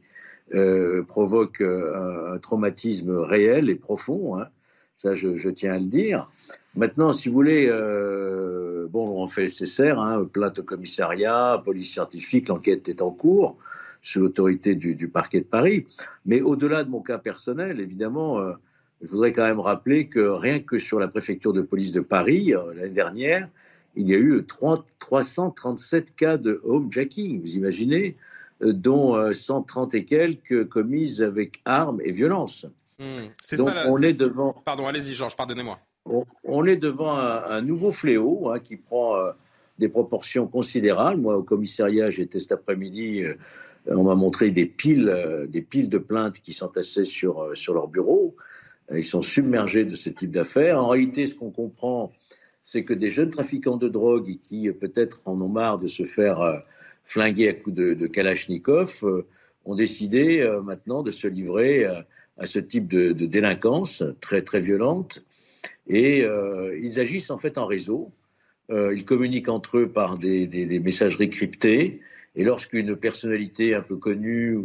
euh, provoque euh, un, traumatisme réel et profond. Hein. Ça, je, tiens à le dire. Maintenant, si vous voulez, euh, bon, on fait le nécessaire, hein, plainte au commissariat, police scientifique, l'enquête est en cours sous l'autorité du, parquet de Paris. Mais au-delà de mon cas personnel, évidemment, je voudrais quand même rappeler que rien que sur la préfecture de police de Paris, l'année dernière, il y a eu 337 cas de homejacking. Vous imaginez? Dont 130 euh, et quelques commises avec armes et violence. Hmm. Donc on est... devant. Pardon, allez-y, Georges, pardonnez-moi. On, est devant un, nouveau fléau hein, qui prend euh, des proportions considérables. Moi, au commissariat, j'étais cet après-midi. on m'a montré des piles, des piles de plaintes qui s'entassaient sur sur leur bureau. Ils sont submergés de ce type d'affaires. En réalité, ce qu'on comprend, c'est que des jeunes trafiquants de drogue qui peut-être en ont marre de se faire flingués à coups de, Kalachnikov, euh, ont décidé euh, maintenant de se livrer euh, à ce type de, délinquance très très violente. Et euh, ils agissent en fait en réseau. Euh, ils communiquent entre eux par des, des, messageries cryptées. Et lorsqu'une personnalité un peu connue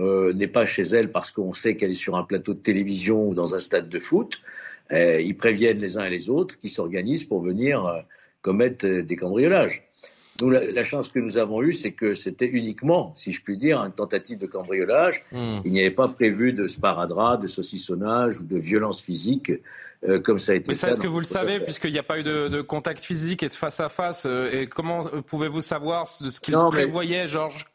euh, n'est pas chez elle parce qu'on sait qu'elle est sur un plateau de télévision ou dans un stade de foot, eh, ils préviennent les uns et les autres qui s'organisent pour venir commettre des cambriolages. Nous, la, chance que nous avons eue, c'est que c'était uniquement, si je puis dire, une tentative de cambriolage. Hmm. Il n'y avait pas prévu de sparadrap, de saucissonnage ou de violence physique, euh, comme ça a été Mais ça, est-ce que vous le savez, puisqu'il n'y a pas eu de, contact physique et de face à face euh, Et comment pouvez-vous savoir ce qu'il prévoyait, Georges?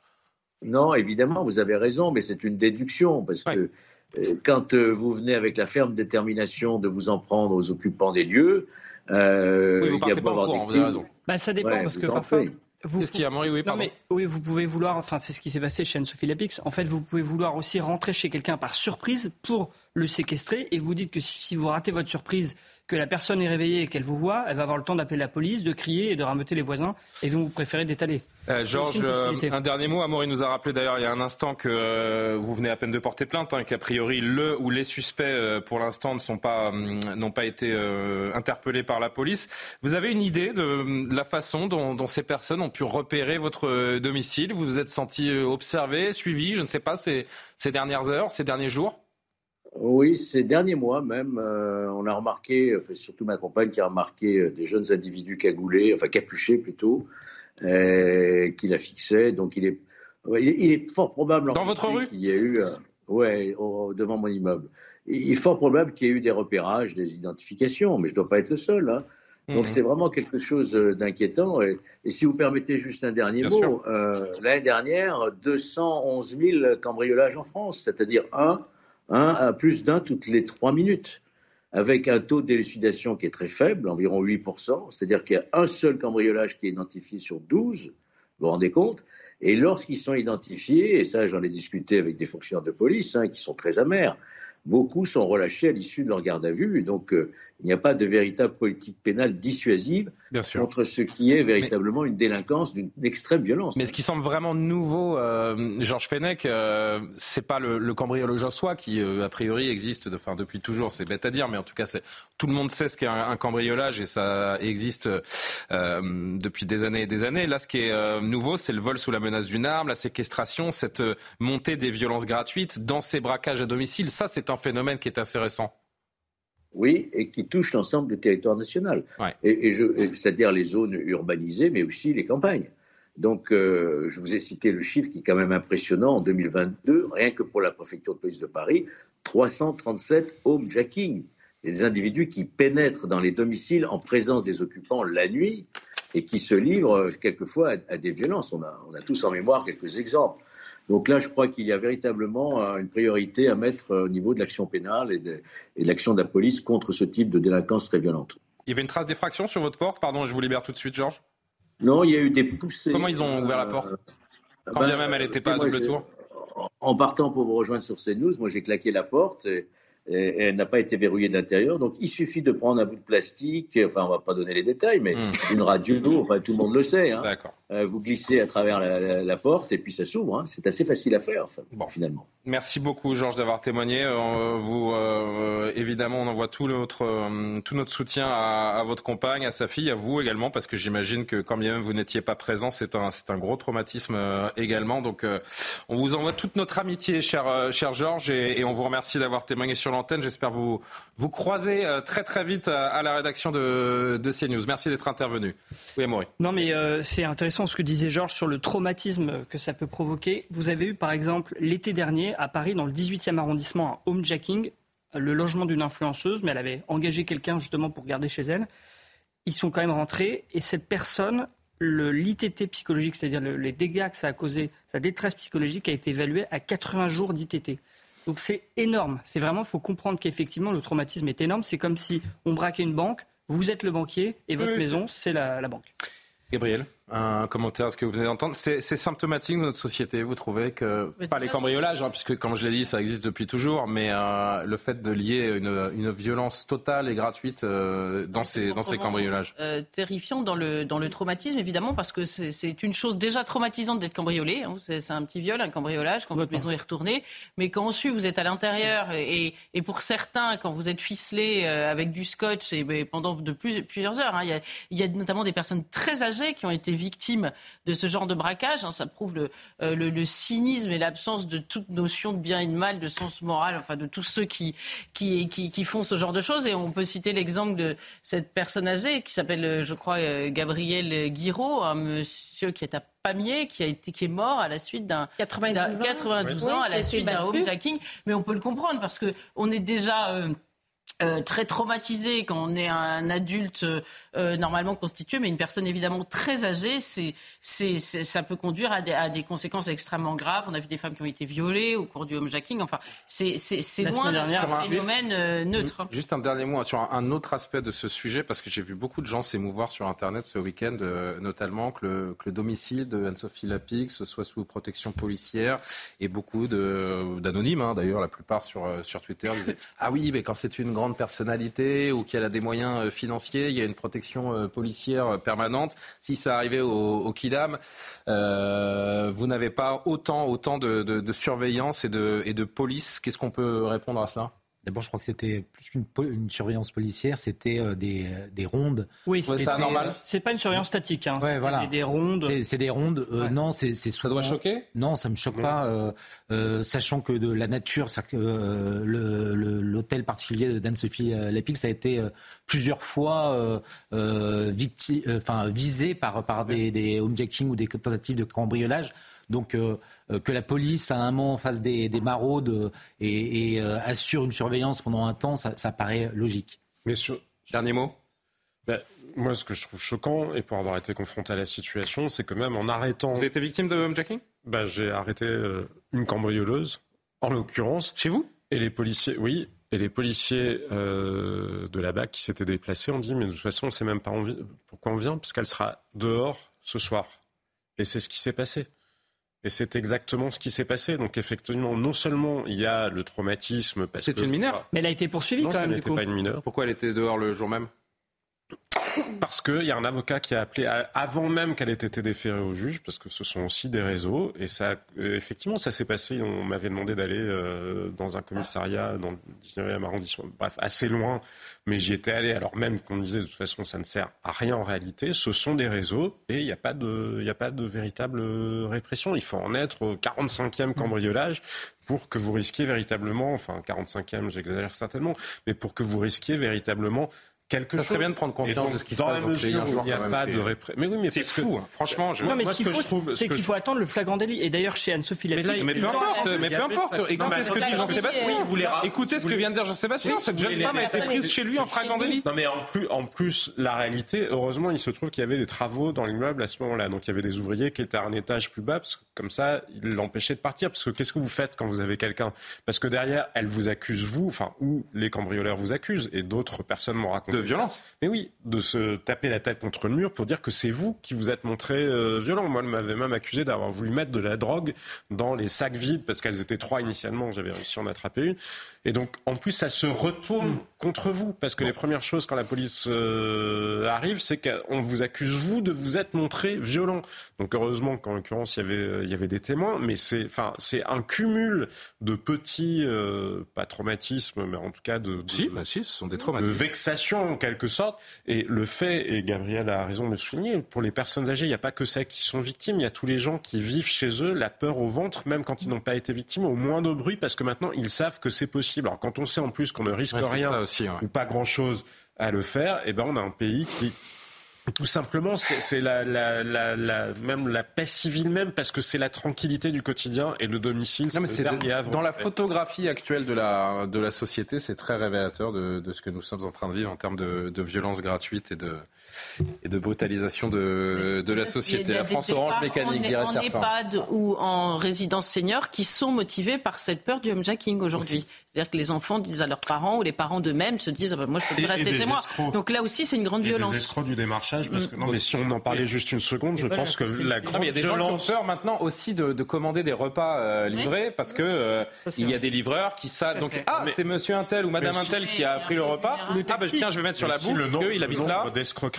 Non, évidemment, vous avez raison, mais c'est une déduction, parce que euh, quand vous venez avec la ferme détermination de vous en prendre aux occupants des lieux, oui, vous partez pas en courant, vous avez raison. Bah, ça dépend, parce que parfois... Vous, ce oui, non, mais, oui, vous pouvez vouloir, enfin, c'est ce qui s'est passé chez Anne-Sophie Lapix. En fait, vous pouvez vouloir aussi rentrer chez quelqu'un par surprise pour le séquestrer et vous dites que si vous ratez votre surprise, que la personne est réveillée et qu'elle vous voit, elle va avoir le temps d'appeler la police, de crier et de rameuter les voisins et donc vous préférez d'étaler. Euh, Georges, euh, un dernier mot. Amaury nous a rappelé d'ailleurs il y a un instant que euh, vous venez à peine de porter plainte, hein, qu'a priori le ou les suspects pour l'instant ne sont pas hum, n'ont pas été interpellés par la police. Vous avez une idée de la façon dont, dont, ces personnes ont pu repérer votre domicile? Vous vous êtes senti observé, suivi, je ne sais pas, ces, ces dernières heures, ces derniers jours? Oui, ces derniers mois même, euh, on a remarqué, surtout ma compagne qui a remarqué euh, des jeunes individus cagoulés, enfin capuchés plutôt, euh, qui la fixaient. Donc il est, il est fort probable. Dans votre rue? qu'il y a eu, ouais, devant mon immeuble. Il est fort probable qu'il y ait eu des repérages, des identifications, mais je ne dois pas être le seul. Hein. Donc mmh. c'est vraiment quelque chose d'inquiétant. Et, si vous permettez juste un dernier mot, l'année dernière, 211 000 cambriolages en France, c'est-à-dire un à plus d'un toutes les trois minutes, avec un taux d'élucidation qui est très faible, environ 8%, c'est-à-dire qu'il y a un seul cambriolage qui est identifié sur 12, vous vous rendez compte Et lorsqu'ils sont identifiés, et ça j'en ai discuté avec des fonctionnaires de police hein, qui sont très amers, beaucoup sont relâchés à l'issue de leur garde à vue. Donc, euh, il n'y a pas de véritable politique pénale dissuasive contre ce qui est véritablement une délinquance d'une extrême violence. Mais ce qui semble vraiment nouveau, euh, Georges Fenech, euh, c'est pas le, le cambriolage en soi qui, a priori, existe enfin, depuis toujours. C'est bête à dire, mais en tout cas, tout le monde sait ce qu'est un, cambriolage et ça existe depuis des années et des années. Là, ce qui est nouveau, c'est le vol sous la menace d'une arme, la séquestration, cette montée des violences gratuites dans ces braquages à domicile. Ça, c'est un phénomène qui est assez récent. Oui, et qui touche l'ensemble du territoire national. Et, c'est-à-dire les zones urbanisées, mais aussi les campagnes. Donc, euh, je vous ai cité le chiffre qui est quand même impressionnant en 2022, rien que pour la préfecture de police de Paris, 337 homejacking. Des individus qui pénètrent dans les domiciles en présence des occupants la nuit et qui se livrent euh, quelquefois à, des violences. on a tous en mémoire quelques exemples. Donc là, je crois qu'il y a véritablement euh, une priorité à mettre euh, au niveau de l'action pénale et de, l'action de la police contre ce type de délinquance très violente. Il y avait une trace d'effraction sur votre porte? Pardon, je vous libère tout de suite, Georges. Non, il y a eu des poussées. Comment ils ont ouvert la porte? Euh, Quand bien ben, même elle n'était pas à double tour En partant pour vous rejoindre sur CNews, moi j'ai claqué la porte. Et et elle n'a pas été verrouillée de l'intérieur. Donc il suffit de prendre un bout de plastique, enfin on va pas donner les détails, mais hmm. une radio, enfin tout le monde le sait. Hein. Euh, vous glissez à travers la, porte et puis ça s'ouvre. Hein. C'est assez facile à faire bon. finalement. Merci beaucoup Georges d'avoir témoigné. Euh, vous euh, évidemment on envoie tout notre tout notre soutien à, votre compagne, à sa fille, à vous également, parce que j'imagine que quand bien même vous n'étiez pas présent, c'est un c'est un gros traumatisme également. Donc on vous envoie toute notre amitié, cher cher Georges, et, et on vous remercie d'avoir témoigné sur l'antenne. J'espère vous, vous croiser euh, très très vite à la rédaction de, de CNews. Merci d'être intervenu. Oui, Amaury. Non, mais euh, c'est intéressant ce que disait Georges sur le traumatisme que ça peut provoquer. Vous avez eu, par exemple, l'été dernier, à Paris, dans le 18e arrondissement, un homejacking, le logement d'une influenceuse, mais elle avait engagé quelqu'un justement pour garder chez elle. Ils sont quand même rentrés et cette personne, l'ITT psychologique, c'est-à-dire les dégâts que ça a causé, sa détresse psychologique a été évaluée à 80 jours d'ITT. Donc c'est énorme. C'est vraiment, il faut comprendre qu'effectivement, le traumatisme est énorme. C'est comme si on braquait une banque, vous êtes le banquier et votre maison, c'est la, banque. Gabriel, un commentaire à ce que vous venez d'entendre. C'est symptomatique de notre société, vous trouvez que pas les cambriolages, hein, puisque comme je l'ai dit, ça existe depuis toujours, mais euh, le fait de lier une, une, violence totale et gratuite euh, dans ces dans ces cambriolages. Euh, terrifiant dans le dans le traumatisme évidemment parce que c'est une chose déjà traumatisante d'être cambriolé. Hein, c'est un petit viol, un cambriolage quand votre maison est retournée, mais quand ensuite vous êtes à l'intérieur et, et, pour certains quand vous êtes ficelé avec du scotch et, pendant de plus, plusieurs heures, hein, il y, a, y a notamment des personnes très âgées qui ont été victimes de ce genre de braquage. Hein, ça prouve euh, le, le, cynisme et l'absence de toute notion de bien et de mal, de sens moral, enfin de tous ceux qui, qui, qui, font ce genre de choses. Et on peut citer l'exemple de cette personne âgée qui s'appelle, euh, je crois, euh, Gabriel Guiraud, un monsieur qui est à Pamiers, qui, a été, qui est mort à la suite d'un 92, ans, à la suite d'un homejacking. Mais on peut le comprendre parce qu'on est déjà... Euh, très traumatisé quand on est un adulte euh, normalement constitué, mais une personne évidemment très âgée, c'est, c'est, ça peut conduire à des, à des, conséquences extrêmement graves. On a vu des femmes qui ont été violées au cours du homejacking. Enfin, c'est, c'est, c'est loin d'un phénomène euh, neutre. Juste un dernier mot sur un, autre aspect de ce sujet, parce que j'ai vu beaucoup de gens s'émouvoir sur Internet ce week-end, notamment que le, que le, domicile de Anne-Sophie Lapix soit sous protection policière et beaucoup de, d'anonymes, hein, d'ailleurs, la plupart sur, sur Twitter disaient Ah oui, mais quand c'est une grande personnalité ou qu'elle a des moyens euh, financiers, il y a une protection euh, policière euh, permanente. Si ça arrivait au, Kidam, vous n'avez pas autant, autant de, surveillance et de, et de police. Qu'est-ce qu'on peut répondre à cela? D'abord, je crois que c'était plus qu'une une surveillance policière, c'était euh, des, des, rondes. Oui, c'est normal. C'est pas une surveillance statique, hein, ouais, voilà. des rondes. C'est des rondes. Euh, Non, c'est souvent... Ça doit choquer Non, ça me choque pas, euh, euh, sachant que de la nature, l'hôtel particulier d'Anne-Sophie Lapix a été plusieurs fois enfin visé par, par des, des homejacking ou des tentatives de cambriolage. Donc euh, euh, que la police à un moment fasse des, maraudes euh, et, assure une surveillance pendant un temps, ça, paraît logique. Mais dernier mot. Ben, moi, ce que je trouve choquant, et pour avoir été confronté à la situation, c'est que même en arrêtant. Vous avez été victime de homejacking? Ben, J'ai arrêté une cambrioleuse, en l'occurrence. Chez vous? Et les policiers, oui. Et les policiers de la BAC qui s'étaient déplacés ont dit Mais de toute façon, on ne sait même pas pourquoi on vient, puisqu'elle sera dehors ce soir. Et c'est ce qui s'est passé. Et c'est exactement ce qui s'est passé. Donc effectivement, non seulement il y a le traumatisme... C'est une mineure Mais elle a été poursuivie quand même. Non, ça n'était pas une mineure. Pourquoi elle était dehors le jour même? Parce qu'il y a un avocat qui a appelé avant même qu'elle ait été déférée au juge, parce que ce sont aussi des réseaux. Et ça, euh, effectivement, ça s'est passé. On m'avait demandé d'aller euh, dans un commissariat dans le 19e arrondissement, bref, assez loin, mais j'y étais allé alors même qu'on me disait de toute façon ça ne sert à rien en réalité. Ce sont des réseaux et il n'y a pas de, il a pas de véritable euh, répression. Il faut en être au 45e cambriolage pour que vous risquiez véritablement, enfin 45e, j'exagère certainement, mais pour que vous risquiez véritablement quelque ça serait bien de prendre conscience de ce qui se passe dans, ce pays un jour. Il n'y a pas de répression. Mais oui, mais c'est fou. Hein. Franchement, je... non, mais ce qu'il faut, c'est qu'il faut attendre le flagrant délit. Et d'ailleurs, chez Anne-Sophie Lapix... Mais, peu importe, mais peu importe. Écoutez ce que dit Jean-Sébastien. Écoutez ce que vient de dire Jean-Sébastien. Cette jeune femme a été prise chez lui en flagrant délit. Non, mais en plus, en plus, la réalité, heureusement, il se trouve qu'il y avait des travaux dans l'immeuble à ce moment-là. Donc, il y avait des ouvriers qui étaient à un étage plus bas, parce que comme ça, ils l'empêchaient de partir. Parce que qu'est-ce que vous faites quand vous avez quelqu'un? Parce que derrière, elle vous accuse, vous, enfin, ou les cambrioleurs vous accusent, et d'autres personnes m'ont raconté. Violence Mais oui, de se taper la tête contre le mur pour dire que c'est vous qui vous êtes montré euh, violent. Moi, elle m'avait même accusé d'avoir voulu mettre de la drogue dans les sacs vides parce qu'elles étaient trois initialement. J'avais réussi à en attraper une. Et donc, en plus, ça se retourne contre vous. Parce que les premières choses, quand la police euh, arrive, c'est qu'on vous accuse, vous, de vous être montré violent. Donc, heureusement qu'en l'occurrence, il y avait, il y avait des témoins. Mais c'est, enfin, c'est un cumul de petits, euh, pas traumatismes, mais en tout cas de, de si, bah si, ce sont des traumatismes. De vexation, en quelque sorte. Et le fait, et Gabriel a raison de le souligner, pour les personnes âgées, il n'y a pas que ça qui sont victimes. Il y a tous les gens qui vivent chez eux la peur au ventre, même quand ils n'ont pas été victimes, au moindre bruit, parce que maintenant, ils savent que c'est possible alors quand on sait en plus qu'on ne risque rien ou pas grand-chose à le faire, eh ben on a un pays qui tout simplement, c'est la, la, la, même la paix civile même, parce que c'est la tranquillité du quotidien et le domicile. Non, mais dans la photographie actuelle de la, de la société, c'est très révélateur de, de, ce que nous sommes en train de vivre en termes de, de violence gratuite et de, et de brutalisation de, de la société. La France Orange mécanique, dirait certains. En EHPAD ou en résidence senior qui sont motivés par cette peur du homejacking aujourd'hui. C'est-à-dire que les enfants disent à leurs parents ou les parents d'eux-mêmes se disent ah ben, moi je peux plus rester chez moi. Donc là aussi c'est une grande et violence. Des escrocs du démarchage parce que non, mais si on en parlait juste une seconde, je pense que la grande il y a des gens qui ont peur maintenant aussi de, de commander des repas euh, livrés parce que euh, il y a des livreurs qui savent. Donc ah, c'est Monsieur Untel ou Madame Untel qui a pris le repas. Ah bah tiens, je vais mettre sur la bouffe. Le nombre, il habite là.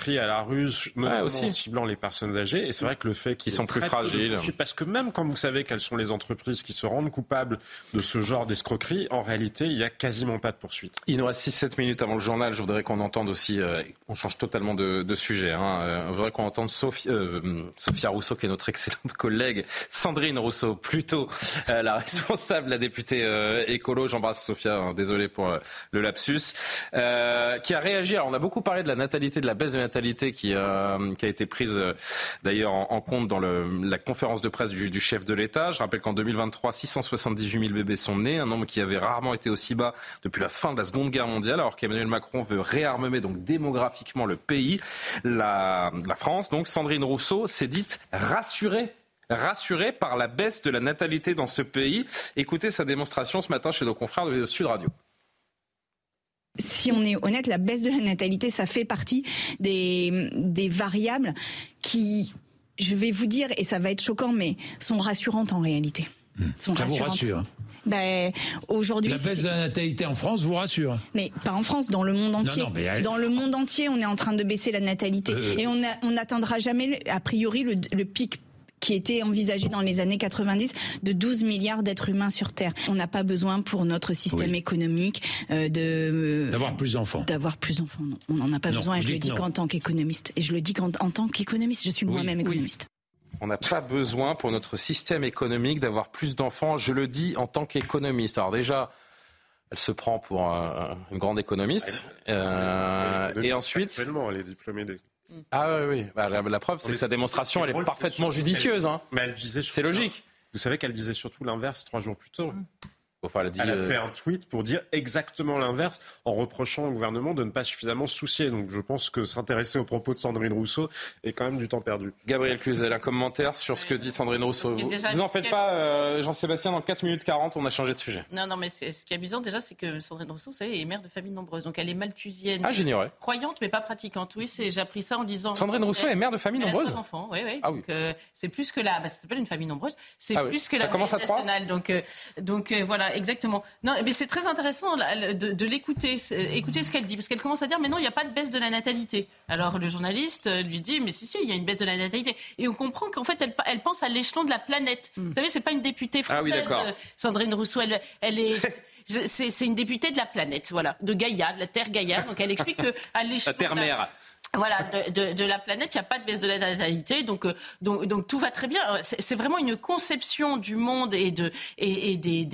À la ruse, notamment aussi. en ciblant les personnes âgées. Et c'est vrai que le fait qu'ils sont plus fragiles. Parce que même quand vous savez quelles sont les entreprises qui se rendent coupables de ce genre d'escroquerie, en réalité, il n'y a quasiment pas de poursuite. Il nous reste 6-7 minutes avant le journal. Je voudrais qu'on entende aussi. Euh, on change totalement de, de sujet. Hein. Euh, je voudrais qu'on entende Sophie, euh, Sophia Rousseau, qui est notre excellente collègue, Sandrine Rousseau, plutôt euh, la responsable, la députée euh, écolo. J'embrasse Sophia. Hein, désolé pour euh, le lapsus. qui a réagi. Alors, on a beaucoup parlé de la natalité, de la baisse de natalité qui, qui a été prise d'ailleurs en, compte dans la conférence de presse du, du chef de l'État. Je rappelle qu'en 2023, 678 000 bébés sont nés, un nombre qui avait rarement été aussi bas depuis la fin de la Seconde Guerre mondiale, alors qu'Emmanuel Macron veut réarmer donc démographiquement le pays. La, la France, donc Sandrine Rousseau, s'est dite rassurée rassurée par la baisse de la natalité dans ce pays. Écoutez sa démonstration ce matin chez nos confrères de Sud Radio. Si on est honnête, la baisse de la natalité, ça fait partie des, des variables qui, je vais vous dire, et ça va être choquant, mais sont rassurantes en réalité. Sont ça vous rassure ben, aujourd'hui. La baisse de la natalité en France vous rassure Mais pas en France, dans le monde entier. Non, non, mais elle... Dans le monde entier, on est en train de baisser la natalité. Euh... Et on n'atteindra jamais, a priori, le, le pic qui était envisagé dans les années 90 de 12 milliards d'êtres humains sur Terre. On n'a pas besoin pour notre système oui. économique euh, de d'avoir plus d'enfants. D'avoir plus d'enfants. Non. On n'en a pas non, besoin. Et je, je le dis qu'en tant qu'économiste. Et je le dis qu'en tant qu'économiste, je suis oui, moi-même économiste. On n'a pas besoin pour notre système économique d'avoir plus d'enfants. Je le dis en tant qu'économiste. Alors déjà, elle se prend pour euh, une grande économiste. Euh, et ensuite, actuellement, elle est diplômée des ah oui, oui. Bah, la, la, preuve, c'est que sa démonstration, elle est parfaitement judicieuse. Hein. Mais elle disait c'est logique. Vous savez qu'elle disait surtout l'inverse trois jours plus tôt. Enfin, elle, a, dit, elle a euh... fait un tweet pour dire exactement l'inverse en reprochant au gouvernement de ne pas suffisamment soucier. Donc je pense que s'intéresser aux propos de Sandrine Rousseau est quand même du temps perdu. Gabriel Cluzel, un commentaire sur ce que dit Sandrine Rousseau. Vous, vous en faites pas, euh, Jean-Sébastien, dans 4 minutes 40, on a changé de sujet. Non, non, mais ce qui est amusant déjà, c'est que Sandrine Rousseau, vous savez, est mère de famille nombreuse. Donc elle est malthusienne. Ah, j'ignorais. Croyante, mais pas pratiquante. Oui, j'ai appris ça en disant. Sandrine Rousseau est mère de famille nombreuse Elle a enfants, oui, oui. Ah, oui. Euh, c'est plus que la. Bah, ça s'appelle une famille nombreuse. C'est ah, plus oui. que ça la commence à nationale. Donc, euh, donc voilà, exactement. Non, mais c'est très intéressant de, de l'écouter, écouter ce qu'elle dit, parce qu'elle commence à dire mais non, il n'y a pas de baisse de la natalité. Alors le journaliste lui dit mais si si, il y a une baisse de la natalité. Et on comprend qu'en fait elle, elle, pense à l'échelon de la planète. Mm. Vous savez, c'est pas une députée française, ah oui, Sandrine Rousseau, elle, elle est c'est une députée de la planète, voilà, de Gaïa, de la Terre Gaïa. Donc elle explique que à l'échelon la Terre-mère. Voilà, de, la planète, il n'y a pas de baisse de la natalité, donc, euh, donc, tout va très bien. C'est vraiment une conception du monde et de, et, des,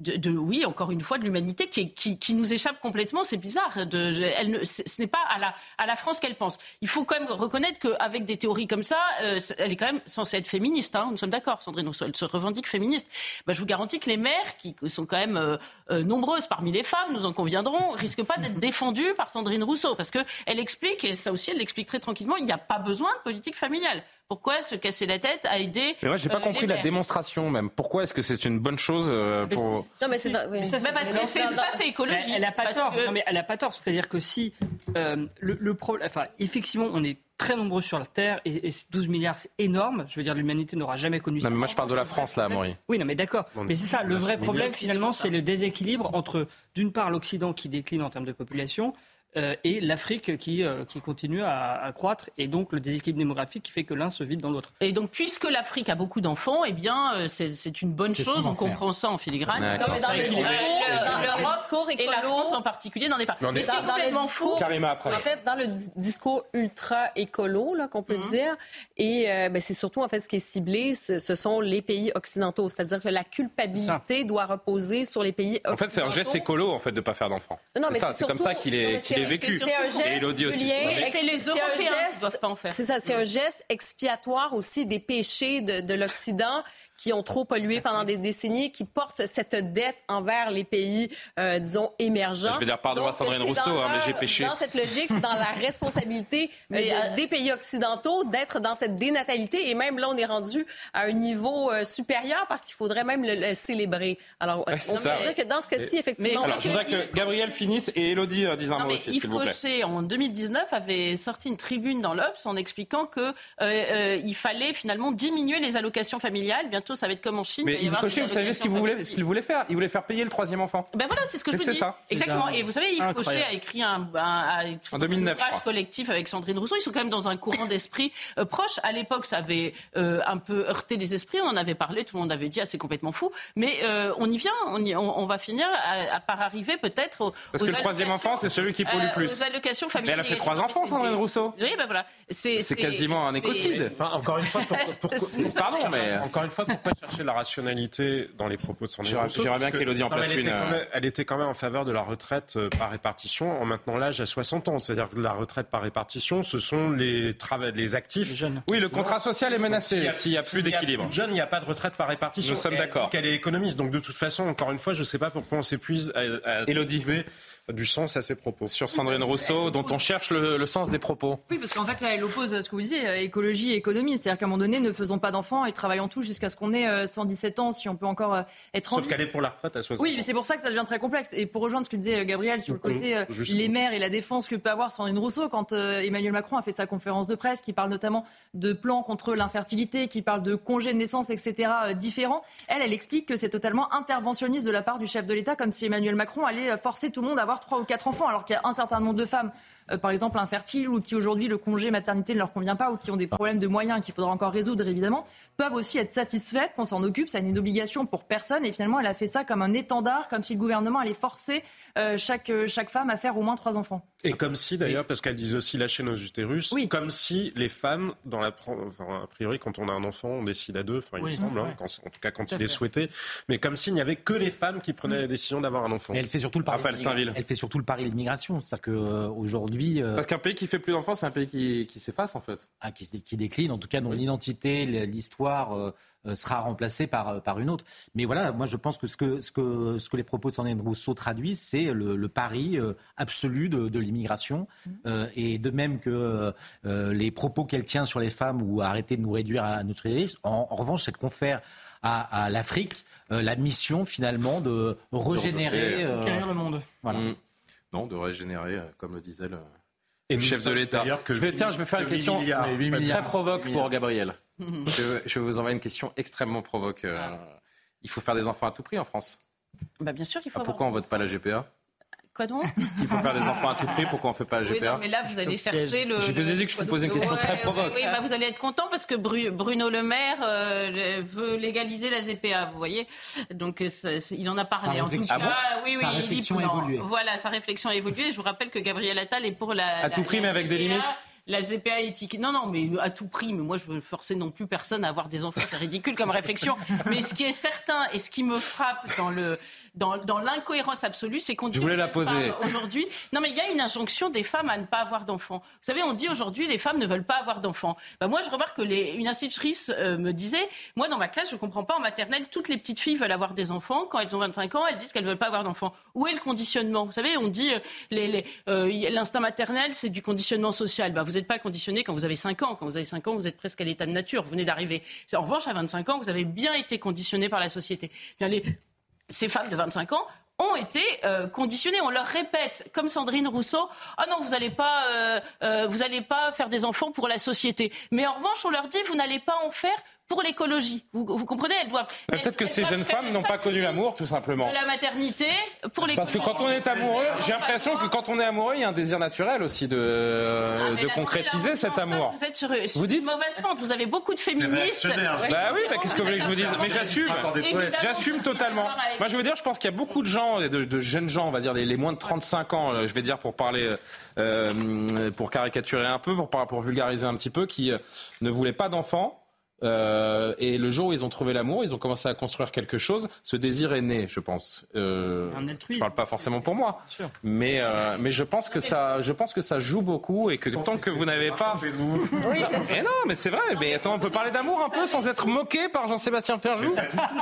de, oui, encore une fois, de l'humanité qui, qui, nous échappe complètement. C'est bizarre. Elle ce n'est pas à la, à la France qu'elle pense. Il faut quand même reconnaître qu'avec des théories comme ça, euh, elle est quand même censée être féministe. Hein, nous sommes d'accord, Sandrine Rousseau, elle se revendique féministe. Ben, je vous garantis que les mères, qui sont quand même euh, euh, nombreuses parmi les femmes, nous en conviendrons, risquent pas d'être défendues par Sandrine Rousseau, parce que elle explique, et ça aussi elle l'explique très tranquillement, il n'y a pas besoin de politique familiale. Pourquoi se casser la tête à aider Mais moi, j'ai pas euh, compris la démonstration même. Pourquoi est-ce que c'est une bonne chose euh, pour Non, mais c'est oui. ça, mais parce que ça, c'est écologiste. Elle n'a pas tort. que- Non, mais elle a pas tort. C'est-à-dire que si euh, le, le problème, enfin, effectivement, on est très nombreux sur la Terre et, et 12 milliards, c'est énorme. Je veux dire, l'humanité n'aura jamais connu ça. Non, mais moi, je parle de la France là, Maury. Oui, non, mais d'accord. Mais c'est ça, le vrai problème finalement, c'est le déséquilibre entre, d'une part, l'Occident qui décline en termes de population. euh, et l'Afrique qui, euh, qui continue à, à croître, et donc le déséquilibre démographique qui fait que l'un se vide dans l'autre. Et donc, puisque l'Afrique a beaucoup d'enfants, eh bien, euh, c'est c'est une bonne chose. On comprend ça en filigrane. D'accord. Mais dans L'Europe et la France en particulier n'en est pas. Mais c'est complètement fou. discours- Karima après. En fait, dans le dis- discours ultra écolo, là, qu'on peut Mhm. dire, et euh, ben, c'est surtout en fait ce qui est ciblé, ce, ce sont les pays occidentaux, c'est-à-dire que la culpabilité doit reposer sur les pays occidentaux. En fait, c'est un geste écolo en fait de pas faire d'enfants. Non, C'est mais ça, c'est comme ça qu'il est, c'est- est vécu. c'est un geste, aussi. Julien, mais- c'est les Européens qui geste- doivent pas en faire. C'est ça, c'est un geste expiatoire aussi des péchés de, de l'Occident qui ont trop pollué pendant des décennies, qui portent cette dette envers les pays, euh, disons, émergents. Je vais dire pardon à Sandrine Rousseau, hein, mais j'ai péché. Dans cette logique, c'est dans la responsabilité euh, Mais, euh, des pays occidentaux d'être dans cette dénatalité. Et même là, on est rendu à un niveau euh, supérieur parce qu'il faudrait même le, le célébrer. Alors, Ouais, on peut dire que dans ce cas-ci, effectivement... Alors, je voudrais que Gabriel finisse et Elodie euh, dise un mot mais aussi. Yves Cochet, en 2019, avait sorti une tribune dans l'Obs en expliquant que euh, euh, il fallait finalement diminuer les allocations familiales. Bientôt, ça va être comme en Chine. Mais Yves Cochet, vous savez ce qu'il voulait, ce qu'il voulait faire? Il voulait faire payer le troisième enfant. Ben voilà, c'est ce que je vous dis. Ça. Exactement. Et vous savez, Yves Cochet a écrit un, un, en 2009, ouvrage collectif avec Sandrine Rousseau. Ils sont quand même dans un courant d'esprit euh, proche. À l'époque, ça avait euh, un peu heurté les esprits. On en avait parlé. Tout le monde avait dit, ah, c'est complètement fou. Mais euh, on y vient. On, y, on, on va finir à, à par arriver peut-être aux, Parce que le troisième enfant, c'est celui qui pollue plus. Aux allocations familiales. Mais elle a fait trois enfants, Sandrine Rousseau. Oui, ben voilà. C'est quasiment un écocide. Enfin, encore une fois, pour, pour, pardon, mais encore une fois, pourquoi chercher la rationalité dans les propos de Rousseau J'aimerais bien qu'Elodie en place elle une. Était même, elle était quand même en faveur de la retraite par répartition en maintenant l'âge à 60 ans. C'est-à-dire que la retraite par répartition, ce sont les, les actifs. Les jeunes. Oui, le contrat social est menacé s'il n'y a, plus d'équilibre. Jeune, il n'y a pas de retraite par répartition. Nous sommes d'accord. Qu'elle est économiste. Donc de toute façon, encore une fois, je ne sais pas pourquoi on s'épuise à, à Élodie. trouver du sens à ses propos. Sur Sandrine Rousseau, dont on cherche le, le sens des propos. Oui, parce qu'en fait, là, elle oppose ce que vous disiez, euh, écologie et économie. C'est-à-dire qu'à un moment donné, ne faisons pas d'enfants et travaillons tous jusqu'à ce qu'on ait euh, 117 ans, si on peut encore euh, être en Sauf qu'elle est pour la retraite à 60 Oui, mais c'est pour ça que ça devient très complexe. Et pour rejoindre ce que disait Gabriel sur le côté euh, les maires et la défense que peut avoir Sandrine Rousseau, quand euh, Emmanuel Macron a fait sa conférence de presse, qui parle notamment de plans contre l'infertilité, qui parle de congés de naissance, etc., euh, différents, elle, elle explique que c'est totalement interventionniste de la part du chef de l'État, comme si Emmanuel Macron allait forcer tout le monde à avoir trois ou quatre enfants alors qu'il y a un certain nombre de femmes, euh, par exemple infertiles, ou qui aujourd'hui le congé maternité ne leur convient pas, ou qui ont des problèmes de moyens qu'il faudra encore résoudre évidemment, peuvent aussi être satisfaites qu'on s'en occupe. Ça n'est une obligation pour personne. Et finalement, elle a fait ça comme un étendard, comme si le gouvernement allait forcer euh, chaque, chaque femme à faire au moins trois enfants. Et comme si, d'ailleurs, parce qu'elle disait aussi lâcher nos utérus, oui. comme si les femmes, dans la, enfin, a priori, quand on a un enfant, on décide à deux, enfin, il Oui, me semble, hein, quand, en tout cas quand Tout il est souhaité, mais comme s'il n'y avait que les femmes qui prenaient la décision d'avoir un enfant. Mais elle fait surtout le pari. Elle fait surtout le pari de l'immigration. C'est-à-dire qu'aujourd'hui. Parce qu'un pays qui fait plus d'enfants, c'est un pays qui, qui s'efface en fait. Ah, qui, décline, en tout cas dont l'identité, l'histoire euh, euh, sera remplacée par, euh, par une autre. Mais voilà, moi je pense que ce que, ce que, ce que les propos de Sandrine Rousseau traduisent, c'est le, le pari euh, absolu de, de l'immigration. Euh, et de même que euh, les propos qu'elle tient sur les femmes ou arrêter de nous réduire à notre riche, en, en revanche, elle confère à, à l'Afrique euh, la mission finalement de régénérer. euh, Conquérir le monde. voilà. Mm. Non, de régénérer, euh, comme le disait le, Et le nous chef de l'État. Je vais, tiens, je vais faire une question milliards. mais milliards. très provoque pour. Gabriel. je, vous envoyer une question extrêmement provoque. euh, Il faut faire des enfants à tout prix en France. Bah, bien sûr qu'il faut Ah, avoir- pourquoi on vote pas la GPA Quoi donc Il faut faire des enfants à tout prix, pourquoi on fait pas la Oui, GPA non, mais là, vous allez chercher le. Je vous ai dit que je vous posais une question Ouais, très provoque. Oui, bah, vous allez être content parce que Bru- Bruno Le Maire euh, veut légaliser la GPA, vous voyez. Donc, euh, ça- il en a parlé. Sa En tout réflexion- cas, Ah bon oui, oui. Sa il dit- réflexion a non, évolué. Voilà, sa réflexion a évolué. Je vous rappelle que Gabriel Attal est pour la. À la- tout prix, mais avec des limites La GPA éthique. Non, non, mais à tout prix. Mais moi, je veux forcer non plus personne à avoir des enfants. C'est ridicule comme réflexion. Mais ce qui est certain et ce qui me frappe dans le dans, dans l'incohérence absolue, c'est qu'on dit aux aujourd'hui. Non, mais il y a une injonction des femmes à ne pas avoir d'enfants. Vous savez, on dit aujourd'hui les femmes ne veulent pas avoir d'enfants. Ben, moi, je remarque que les, une institutrice euh, me disait, moi, dans ma classe, je comprends pas en maternelle, toutes les petites filles veulent avoir des enfants. Quand elles ont 25 ans, elles disent qu'elles veulent pas avoir d'enfants. Où est le conditionnement? Vous savez, on dit euh, euh, l'instinct maternel, c'est du conditionnement social. Ben, vous n'êtes pas conditionné quand vous avez 5 ans. Quand vous avez 5 ans, vous êtes presque à l'état de nature. Vous venez d'arriver. En revanche, à 25 ans, vous avez bien été conditionné par la société. Bien, les, ces femmes de 25 ans ont été euh, conditionnées. On leur répète, comme Sandrine Rousseau, ah non, vous n'allez pas, euh, euh, vous pas faire des enfants pour la société. Mais en revanche, on leur dit, vous n'allez pas en faire pour l'écologie. Vous, vous comprenez Elles doivent. Mais Peut-être que elles ces jeunes femmes n'ont pas connu l'amour, tout simplement. de la maternité pour l'écologie. Parce que quand on est amoureux, j'ai l'impression que quand on est amoureux, il y a un désir naturel aussi de, Ah, mais de concrétiser là, cet ça, amour. Vous êtes sur, sur Vous dites une mauvaise pente. Vous avez beaucoup de féministes. Bah oui, bah qu'est-ce que vous voulez que je vous dise Mais j'assume, j'assume totalement. Moi, je veux dire, je pense qu'il y a beaucoup de gens, de, de jeunes gens, on va dire, les, les moins de 35 ans, euh, je vais dire pour parler, euh, pour caricaturer un peu, pour, pour vulgariser un petit peu, qui euh, ne voulaient pas d'enfants. Euh, et le jour où ils ont trouvé l'amour, ils ont commencé à construire quelque chose. Ce désir est né, je pense. Euh, Un je parle pas forcément pour moi, sûr. mais euh, mais je pense que ça, je pense que ça joue beaucoup et que tant que vous n'avez pas, mais non, mais c'est vrai. Mais attends, on peut parler d'amour un peu sans être moqué par Jean-Sébastien Ferjou.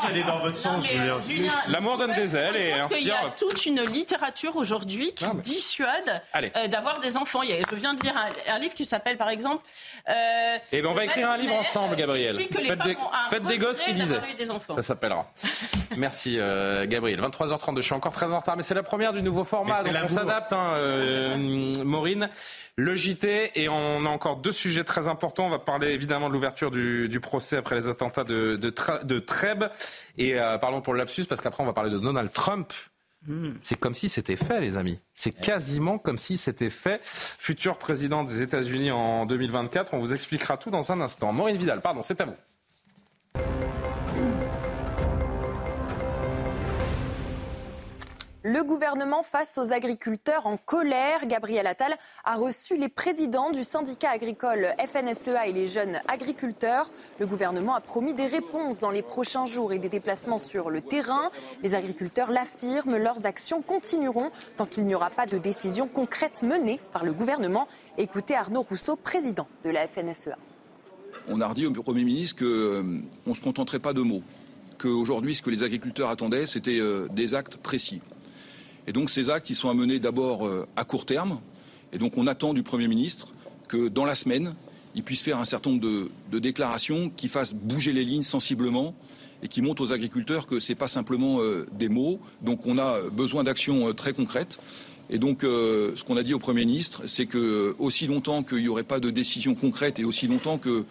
J'allais dans votre sens, Julien. L'amour donne des ailes et pense qu'il y a inspire. toute une littérature aujourd'hui qui dissuade euh, d'avoir des enfants. Il je viens de lire un, un livre qui s'appelle, par exemple. Euh, Eh ben, on va écrire un livre ensemble, euh, Gabriel. Gabriel. que les Faites des, faites gosses qui disaient. Ça s'appellera. Merci euh, Gabriel. 23h32, je suis encore très en retard, mais c'est la première du nouveau format, donc on s'adapte, hein, euh, Maureen. Le JT, et on a encore deux sujets très importants. On va parler évidemment de l'ouverture du, du procès après les attentats de, de, Trèbes. Et euh, pardon pour le lapsus, parce qu'après on va parler de Donald Trump. C'est comme si c'était fait, les amis. C'est quasiment comme si c'était fait. Futur président des États-Unis en 2024. On vous expliquera tout dans un instant. Maureen Vidal, pardon, c'est à vous. Le gouvernement face aux agriculteurs en colère. Gabriel Attal a reçu les présidents du syndicat agricole FNSEA et les jeunes agriculteurs. Le gouvernement a promis des réponses dans les prochains jours et des déplacements sur le terrain. Les agriculteurs l'affirment, leurs actions continueront tant qu'il n'y aura pas de décision concrète menée par le gouvernement. Écoutez Arnaud Rousseau, président de la FNSEA. On a redit au Premier ministre qu'on ne se contenterait pas de mots, qu'aujourd'hui, ce que les agriculteurs attendaient, c'était euh, des actes précis. Et donc ces actes, ils sont à d'abord euh, à court terme. Et donc on attend du Premier ministre que dans la semaine, il puisse faire un certain nombre de, déclarations qui fassent bouger les lignes sensiblement et qui montrent aux agriculteurs que ce n'est pas simplement euh, des mots. Donc on a besoin d'actions euh, très concrètes. Et donc, euh, ce qu'on a dit au Premier ministre, c'est que euh, aussi longtemps qu'il n'y aurait pas de décision concrète et aussi longtemps que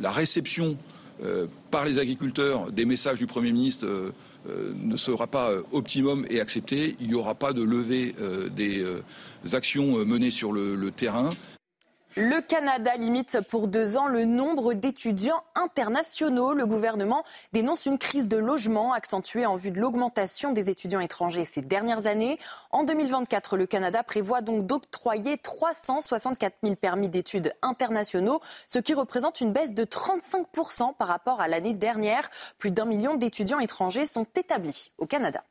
la réception euh, par les agriculteurs des messages du Premier ministre euh, euh, ne sera pas euh, optimum et accepté, il n'y aura pas de levée euh, des euh, actions euh, menées sur le terrain. Le Canada limite pour deux ans le nombre d'étudiants internationaux. Le gouvernement dénonce une crise de logement accentuée en vue de l'augmentation des étudiants étrangers ces dernières années. En 2024, le Canada prévoit donc d'octroyer 364 000 permis d'études internationaux, ce qui représente une baisse de 35% par rapport à l'année dernière. Plus d'un million d'étudiants étrangers sont établis au Canada.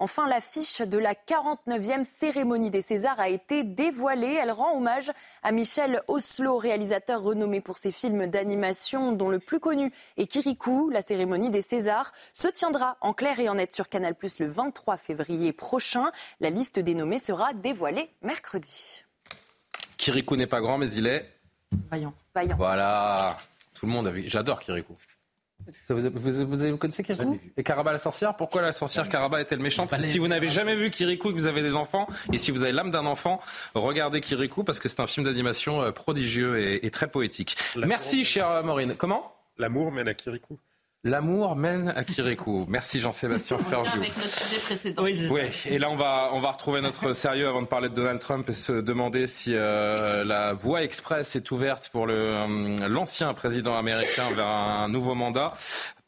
Enfin, l'affiche de la 49e cérémonie des Césars a été dévoilée. Elle rend hommage à Michel Oslo, réalisateur renommé pour ses films d'animation, dont le plus connu est Kirikou. La cérémonie des Césars se tiendra en clair et en net sur Canal Plus le 23 février prochain. La liste des nommés sera dévoilée mercredi. Kirikou n'est pas grand, mais il est. Vaillant. Vaillant. Voilà. Tout le monde a vu. J'adore Kirikou. Ça, vous, vous, vous- vous connaissez Kirikou Et Caraba la sorcière Pourquoi la sorcière Caraba est-elle méchante Si vous n'avez jamais vu Kirikou et que vous avez des enfants, et si vous avez l'âme d'un enfant, regardez Kirikou parce que c'est un film d'animation euh, prodigieux et, et très poétique. Merci, chère Maureen. Comment? L'amour mène à Kirikou. L'amour mène à Kirikou. Merci Jean-Sébastien Ferjou. Avec notre sujet précédent. Oui, et là on va on va retrouver notre sérieux avant de parler de Donald Trump et se demander si euh, la voie express est ouverte pour le euh, l'ancien président américain vers un nouveau mandat.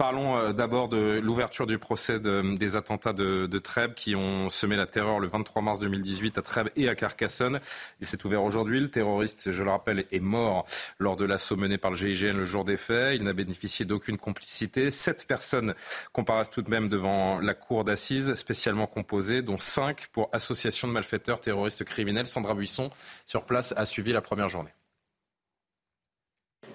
Parlons euh, d'abord de l'ouverture du procès de- des attentats de, de Trèbes qui ont semé la terreur le 23 mars 2018 à Trèbes et à Carcassonne. Il s'est ouvert aujourd'hui. Le terroriste, je le rappelle, est mort lors de l'assaut mené par le GIGN le jour des faits. Il n'a bénéficié d'aucune complicité. Sept personnes comparaissent tout de même devant la cour d'assises spécialement composée, dont cinq pour association de malfaiteurs terroristes criminels. Sandra Buisson, sur place, a suivi la première journée.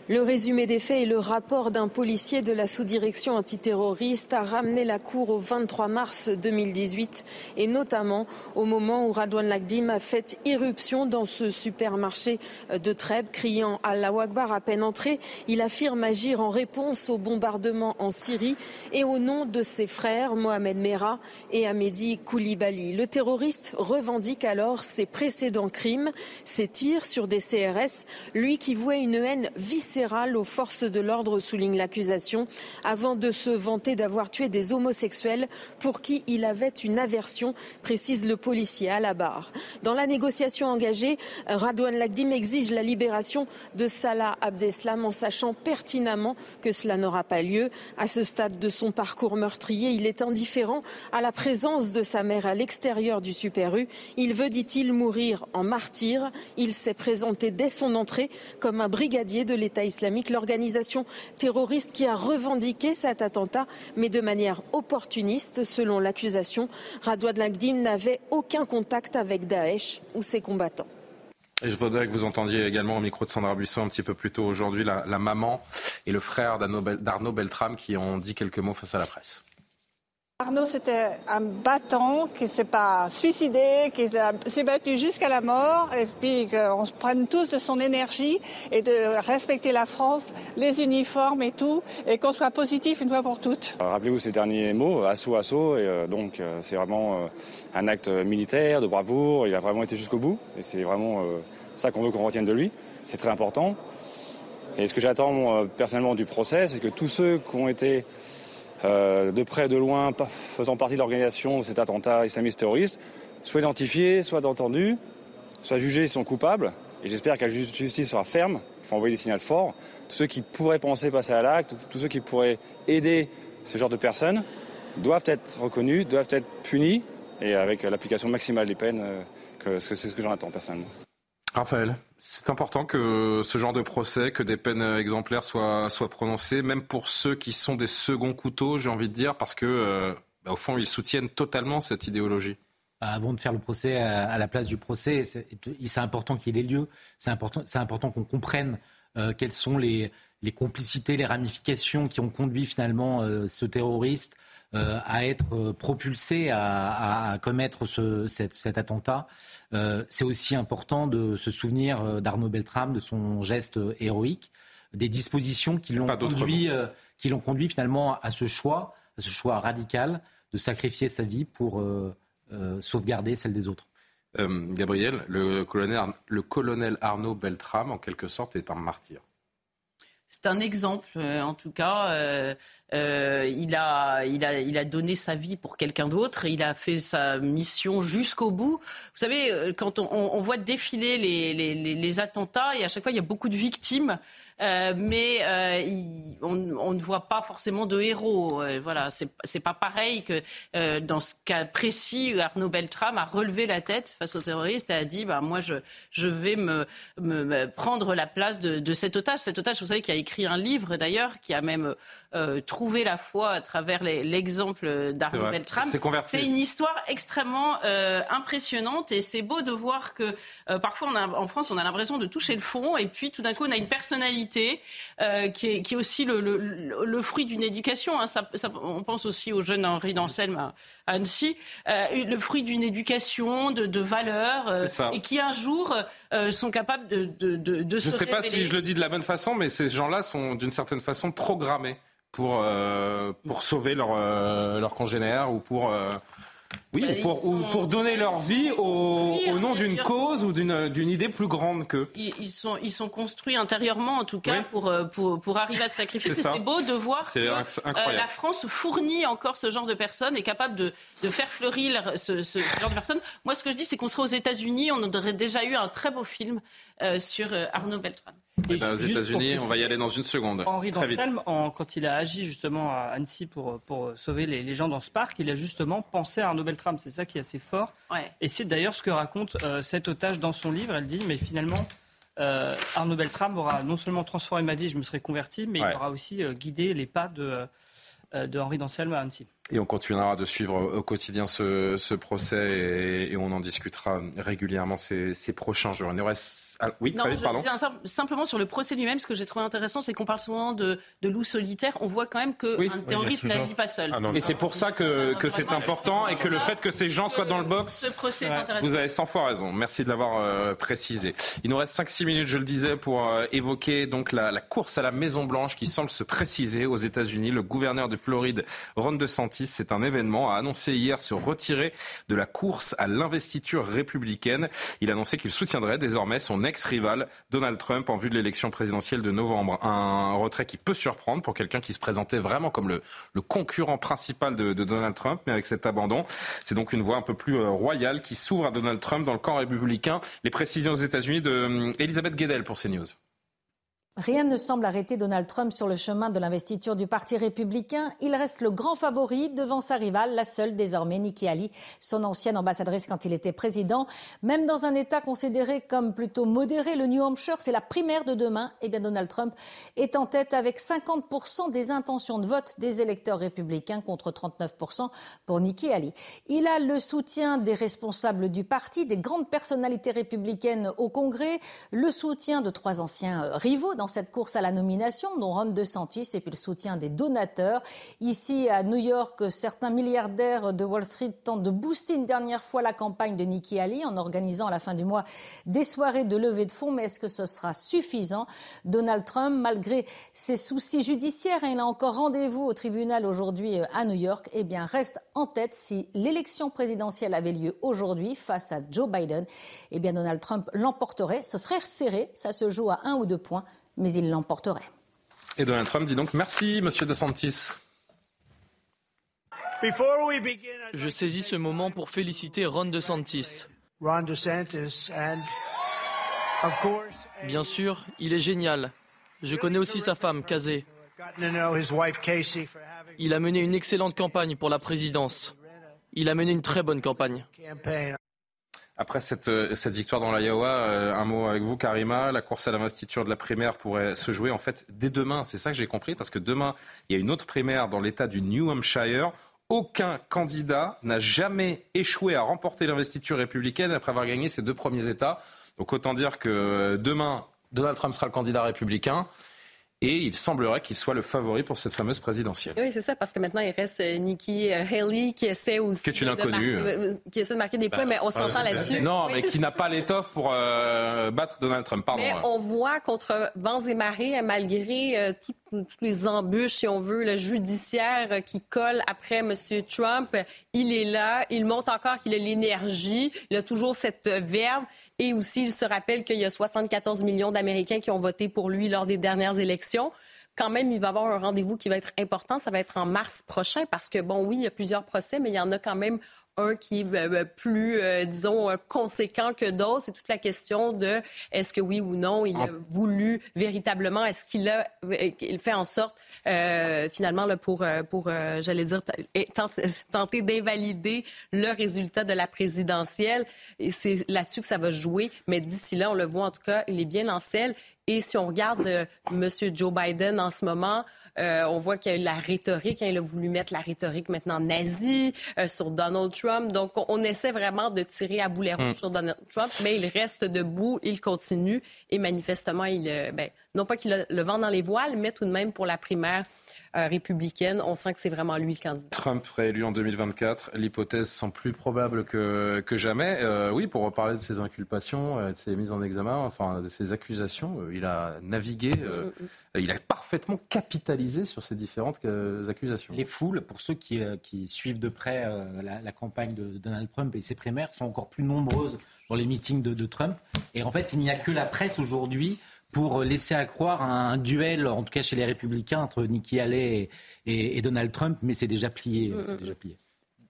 Le résumé des faits et le rapport d'un policier de la sous-direction antiterroriste a ramené la Cour au 23 mars 2018 et notamment au moment où Radouane Lagdim a fait irruption dans ce supermarché de Trèbes, criant Allah Akbar à peine entré. Il affirme agir en réponse au bombardement en Syrie et au nom de ses frères Mohamed Merah et Ahmedi Koulibaly. Le terroriste revendique alors ses précédents crimes, ses tirs sur des CRS, lui qui vouait une haine viscérale aux forces de l'ordre, souligne l'accusation, avant de se vanter d'avoir tué des homosexuels pour qui il avait une aversion, précise le policier à la barre. Dans la négociation engagée, Radouane Lagdim exige la libération de Salah Abdeslam en sachant pertinemment que cela n'aura pas lieu. À ce stade de son parcours meurtrier, il est indifférent à la présence de sa mère à l'extérieur du Super U. Il veut, dit-il, mourir en martyr. Il s'est présenté dès son entrée comme un brigadier de l'État islamique, l'organisation terroriste qui a revendiqué cet attentat, mais de manière opportuniste, selon l'accusation. Radouane Lagdim n'avait aucun contact avec Daesh ou ses combattants. Je voudrais que vous entendiez également au micro de Sandra Buisson un petit peu plus tôt aujourd'hui la, la maman et le frère d'Arnaud Beltrame qui ont dit quelques mots face à la presse. Arnaud, c'était un battant qui ne s'est pas suicidé, qui s'est battu jusqu'à la mort, et puis qu'on se prenne tous de son énergie et de respecter la France, les uniformes et tout, et qu'on soit positif une fois pour toutes. Rappelez-vous ces derniers mots, assaut, assaut, et euh, donc euh, c'est vraiment euh, un acte militaire, de bravoure, il a vraiment été jusqu'au bout, et c'est vraiment ça qu'on veut qu'on retienne de lui, c'est très important. Et ce que j'attends personnellement du procès, c'est que tous ceux qui ont été euh, de près, de loin, faisant partie de l'organisation de cet attentat islamiste terroriste, soient identifiés, soient entendus, soient jugés s'ils sont coupables. Et j'espère que la justice sera ferme. Il faut envoyer des signaux forts. Tous ceux qui pourraient penser passer à l'acte, tous ceux qui pourraient aider ce genre de personnes, doivent être reconnus, doivent être punis, et avec l'application maximale des peines, euh, c'est ce que j'en attends personnellement. Raphaël, c'est important que ce genre de procès, que des peines exemplaires soient, soient prononcées, même pour ceux qui sont des seconds couteaux, j'ai envie de dire, parce que, euh, bah, au fond, ils soutiennent totalement cette idéologie. Bah, avant de faire le procès à, la place du procès, c'est important qu'il ait lieu. C'est important, important qu'on comprenne euh, quelles sont les, les, complicités, les ramifications qui ont conduit finalement euh, ce terroriste à être propulsé à, à commettre ce, cet attentat. Euh, c'est aussi important de se souvenir euh, d'Arnaud Beltrame, de son geste héroïque, des dispositions qui l'ont conduit, euh, qui l'ont conduit finalement à ce choix, à ce choix radical de sacrifier sa vie pour sauvegarder celle des autres. Gabriel, le colonel, le colonel Arnaud Beltrame, en quelque sorte, est un martyr. C'est un exemple, en tout cas. Euh, il, a, il, a, il a donné sa vie pour quelqu'un d'autre. Il a fait sa mission jusqu'au bout. Vous savez, euh, quand on, voit défiler les, les, les, attentats, et à chaque fois, il y a beaucoup de victimes. Euh, mais euh, on, ne voit pas forcément de héros. Euh, voilà, c'est pas pareil que euh, dans ce cas précis, Arnaud Beltrame a relevé la tête face aux terroristes et a dit bah, Moi, je, je vais me, me, prendre la place de, de, cet otage. Cet otage, vous savez, qui a écrit un livre d'ailleurs, qui a même euh, trouvé la foi à travers l'exemple d'Arnaud Beltrame. C'est une histoire extrêmement euh, impressionnante et c'est beau de voir que parfois on a, en France on a l'impression de toucher le fond et puis tout d'un coup on a une personnalité euh, qui, est, qui, est, aussi le, le, le fruit d'une éducation. Hein. Ça, ça, on pense aussi au jeune Henri d'Anselme à, Annecy, euh, le fruit d'une éducation, de, de valeurs, euh, et qui un jour euh, sont capables de, de, de, se Je ne sais pas si je le dis de la bonne façon, mais ces gens-là sont d'une certaine façon programmés pour, pour sauver leurs leur congénères ou pour oui, bah, pour, ou pour donner leur vie au, au nom d'une cause ou d'une idée plus grande qu'eux. Ils, sont, ils sont construits intérieurement, en tout cas, pour, euh, pour, pour arriver à se sacrifier. C'est beau de voir que euh, la France fournit encore ce genre de personnes, est capable de, de faire fleurir ce, ce, genre de personnes. Moi, ce que je dis, c'est qu'on serait aux États-Unis, on aurait déjà eu un très beau film euh, sur Arnaud Beltrame. Et ben, aux États-Unis, on va y aller dans une seconde. Henri Danselme, quand il a agi justement à Annecy pour, pour sauver les, gens dans ce parc, il a justement pensé à Arnaud C'est ça qui est assez fort. Et c'est d'ailleurs ce que raconte euh, cet otage dans son livre. Elle dit, mais finalement, euh, Arnaud Beltrame aura non seulement transformé ma vie, je me serais converti, mais il aura aussi euh, guidé les pas de, de Henri Danselme à Annecy. Et on continuera de suivre au quotidien ce, ce procès et, on en discutera régulièrement ces, ces prochains jours. Il reste... Ah, oui, très vite, pardon. simplement sur le procès lui-même, ce que j'ai trouvé intéressant, c'est qu'on parle souvent de, de loup solitaire. On voit quand même qu'un un terroriste n'agit pas seul. Ah, et c'est pour ça que, que c'est important et que le fait que ces gens soient dans le box. Ce procès est intéressant. Vous avez 100 fois raison. Merci de l'avoir euh, précisé. Il nous reste 5-6 minutes, je le disais, pour euh, évoquer donc la, la, course à la Maison Blanche qui semble se préciser aux États-Unis. Le gouverneur de Floride, Ron DeSantis, c'est un événement a annoncé hier se retirer de la course à l'investiture républicaine. Il a annoncé qu'il soutiendrait désormais son ex-rival Donald Trump en vue de l'élection présidentielle de novembre. Un retrait qui peut surprendre pour quelqu'un qui se présentait vraiment comme le, concurrent principal de, Donald Trump, mais avec cet abandon, c'est donc une voie un peu plus euh, royale qui s'ouvre à Donald Trump dans le camp républicain. Les précisions aux États-Unis de euh, Elisabeth Guedel pour CNews. Rien ne semble arrêter Donald Trump sur le chemin de l'investiture du Parti républicain. Il reste le grand favori devant sa rivale, la seule désormais, Nikki Haley, son ancienne ambassadrice quand il était président. Même dans un État considéré comme plutôt modéré, le New Hampshire, c'est la primaire de demain. Eh bien, Donald Trump est en tête avec 50% des intentions de vote des électeurs républicains contre 39% pour Nikki Haley. Il a le soutien des responsables du parti, des grandes personnalités républicaines au Congrès, le soutien de trois anciens rivaux dans cette course à la nomination, dont Ron DeSantis et puis le soutien des donateurs. Ici, à New York, certains milliardaires de Wall Street tentent de booster une dernière fois la campagne de Nikki Haley en organisant à la fin du mois des soirées de levée de fonds. Mais est-ce que ce sera suffisant? Donald Trump, malgré ses soucis judiciaires, et il a encore rendez-vous au tribunal aujourd'hui euh, à New York, eh bien, reste en tête si l'élection présidentielle avait lieu aujourd'hui face à Joe Biden. Eh bien, Donald Trump l'emporterait. Ce serait serré, ça se joue à un ou deux points, mais il l'emporterait. Et Donald Trump dit donc merci, Monsieur DeSantis. Je saisis ce moment pour féliciter Ron DeSantis. Bien sûr, il est génial. Je connais aussi sa femme, Kazé. Il a mené une excellente campagne pour la présidence. Il a mené une très bonne campagne. Après cette, euh, cette victoire dans l'Iowa, euh, un mot avec vous, Karima. La course à l'investiture de la primaire pourrait se jouer en fait dès demain. C'est ça que j'ai compris, parce que demain, il y a une autre primaire dans l'État du New Hampshire. Aucun candidat n'a jamais échoué à remporter l'investiture républicaine après avoir gagné ses deux premiers États. Donc autant dire que demain, Donald Trump sera le candidat républicain. Et il semblerait qu'il soit le favori pour cette fameuse présidentielle. Oui, c'est ça, parce que maintenant, il reste euh, Nikki euh, Haley qui essaie aussi. Que tu l'inconnu. Euh, qui essaie de marquer des points, Bah, mais on s'entend là-dessus. Non, mais qui n'a pas l'étoffe pour euh, battre Donald Trump. Pardon. Mais ouais. on voit contre vents et marées, malgré euh, tout- toutes les embûches, si on veut, le judiciaire qui colle après M. Trump, il est là, il montre encore qu'il a l'énergie, il a toujours cette verve. Et aussi, il se rappelle qu'il y a 74 millions d'Américains qui ont voté pour lui lors des dernières élections. Quand même, il va avoir un rendez-vous qui va être important. Ça va être en mars prochain parce que, bon, oui, il y a plusieurs procès, mais il y en a quand même un qui est euh, plus, euh, disons, euh, conséquent que d'autres. C'est toute la question de est-ce que oui ou non il a voulu véritablement, est-ce qu'il a euh, il fait en sorte, euh, finalement, là, pour, pour euh, j'allais dire, tenter, d'invalider le résultat de la présidentielle. Et c'est là-dessus que ça va jouer. Mais d'ici là, on le voit en tout cas, il est bien en selle. Et si on regarde M. Joe Biden en ce moment, euh, on voit qu'il y a eu la rhétorique. hein, il a voulu mettre la rhétorique maintenant nazie euh, sur Donald Trump. Donc, on, essaie vraiment de tirer à boulet rouge Mm. sur Donald Trump, mais il reste debout, il continue. Et manifestement, il, euh, ben, non pas qu'il a le vent dans les voiles, mais tout de même pour la primaire républicaine, on sent que c'est vraiment lui le candidat. Trump réélu en 2024, l'hypothèse semble plus probable que, que jamais. Euh, oui, pour reparler de ses inculpations, euh, de ses mises en examen, enfin de ses accusations, euh, il a navigué, euh, il a parfaitement capitalisé sur ces différentes euh, accusations. Les foules, pour ceux qui, euh, qui suivent de près euh, la, la campagne de Donald Trump et ses primaires, sont encore plus nombreuses dans les meetings de, de Trump. Et en fait, il n'y a que la presse aujourd'hui pour laisser accroire un, un duel, en tout cas chez les républicains, entre Nikki Haley et, et- et Donald Trump, mais c'est déjà plié. Mm, mm, déjà mm. plié.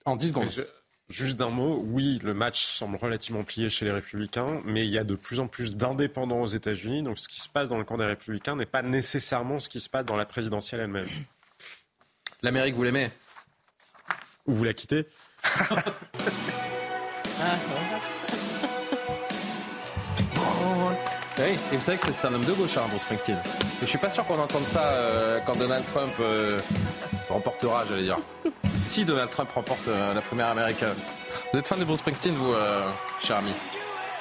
En 10 Mais je- Juste d'un mot, oui, le match semble relativement plié chez les républicains, mais il y a de plus en plus d'indépendants aux États-Unis. Donc ce qui se passe dans le camp des républicains n'est pas nécessairement ce qui se passe dans la présidentielle elle-même. L'Amérique, vous l'aimez? Ou vous la quittez? Oui, et vous savez que c'est un homme de gauche, hein, Bruce Springsteen. Et je suis pas sûr qu'on entende ça euh, quand Donald Trump euh, remportera, j'allais dire. Si Donald Trump remporte euh, la première américaine. Vous êtes fan de Bruce Springsteen, vous, euh, cher ami?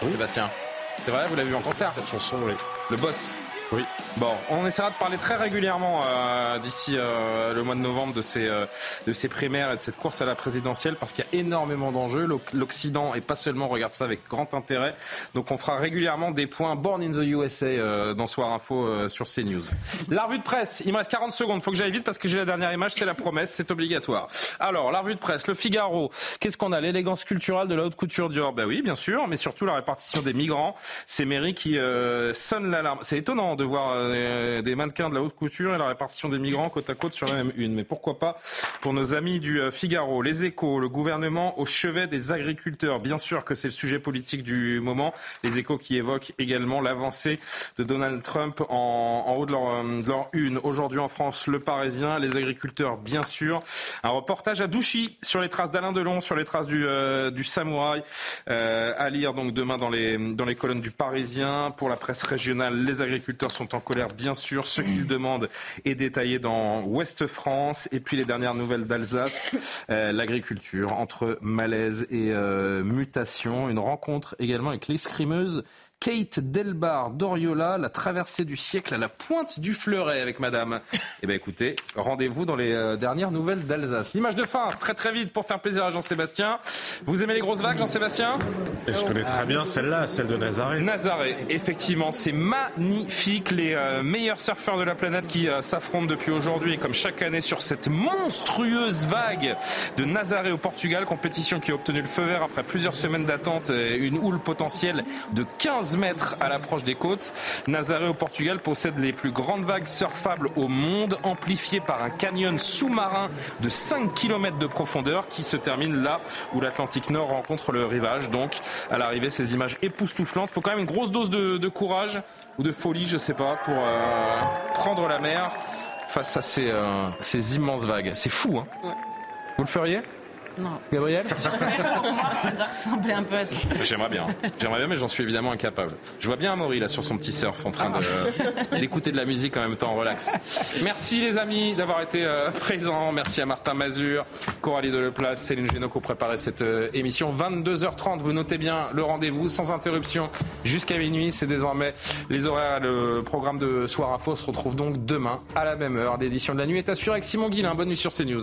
Sébastien C'est vrai, vous l'avez vu en concert? Cette chanson, oui. Le boss Oui. Bon, on essaiera de parler très régulièrement euh, d'ici euh, le mois de novembre de ces, euh, de ces primaires et de cette course à la présidentielle parce qu'il y a énormément d'enjeux. L'Oc- L'Occident et pas seulement regarde ça avec grand intérêt. Donc on fera régulièrement des points Born in the USA dans Soir Info sur CNews. La revue de presse, il me reste 40 secondes, faut que j'aille vite parce que j'ai la dernière image, c'est la promesse, c'est obligatoire. Alors, la revue de presse, le Figaro, qu'est-ce qu'on a? L'élégance culturelle de la haute couture Dior, ben oui, bien sûr, mais surtout la répartition des migrants. C'est Mairie qui euh, sonne l'alarme. C'est étonnant de voir euh, des mannequins de la haute couture et la répartition des migrants côte à côte sur la même une. Mais pourquoi pas pour nos amis du euh, Figaro, les échos, le gouvernement au chevet des agriculteurs. Bien sûr que c'est le sujet politique du moment. Les échos qui évoquent également l'avancée de Donald Trump en, en haut de leur, euh, de leur une. Aujourd'hui en France, le Parisien, les agriculteurs, bien sûr. Un reportage à Douchy sur les traces d'Alain Delon, sur les traces du, du samouraï. À lire donc demain dans les, dans les colonnes du Parisien. Pour la presse régionale, les agriculteurs sont en colère, bien sûr. Ce qu'ils demandent est détaillé dans Ouest France. Et puis les dernières nouvelles d'Alsace, euh, l'agriculture entre malaise et euh, mutation. Une rencontre également avec l'escrimeuse Kate Delbar d'Oriola, la traversée du siècle à la pointe du fleuret avec madame. Eh bien écoutez, rendez-vous dans les euh, dernières nouvelles d'Alsace. L'image de fin, très très vite pour faire plaisir à Jean-Sébastien. Vous aimez les grosses vagues, Jean-Sébastien? Je connais très bien celle-là, celle de Nazaré. Nazaré, effectivement, c'est magnifique. Les euh, meilleurs surfeurs de la planète qui euh, s'affrontent depuis aujourd'hui, comme chaque année, sur cette monstrueuse vague de Nazaré au Portugal. Compétition qui a obtenu le feu vert après plusieurs semaines d'attente et une houle potentielle de 15 mètres à l'approche des côtes. Nazaré au Portugal possède les plus grandes vagues surfables au monde, amplifiées par un canyon sous-marin de 5 km de profondeur qui se termine là où l'Atlantique Nord rencontre le rivage. Donc, à l'arrivée, ces images époustouflantes. Il faut quand même une grosse dose de, courage ou de folie, je sais pas, pour euh, prendre la mer face à ces, euh, ces immenses vagues. C'est fou, hein Vous le feriez? Non. Gabriel Pour moi, ça doit ressembler un peu à ça. J'aimerais bien. J'aimerais bien, mais j'en suis évidemment incapable. Je vois bien Amaury là sur son petit surf en train d'écouter de, la musique en même temps, relax. Merci les amis d'avoir été euh, présents. Merci à Martin Mazur, Coralie Deleplace, Céline Génaud qui ont préparé cette euh, émission. 22h30, vous notez bien le rendez-vous sans interruption jusqu'à minuit. C'est désormais les horaires. Le programme de Soir Info se retrouve donc demain à la même heure. L'édition de la nuit est assurée avec Simon Guillain. Bonne nuit sur CNews.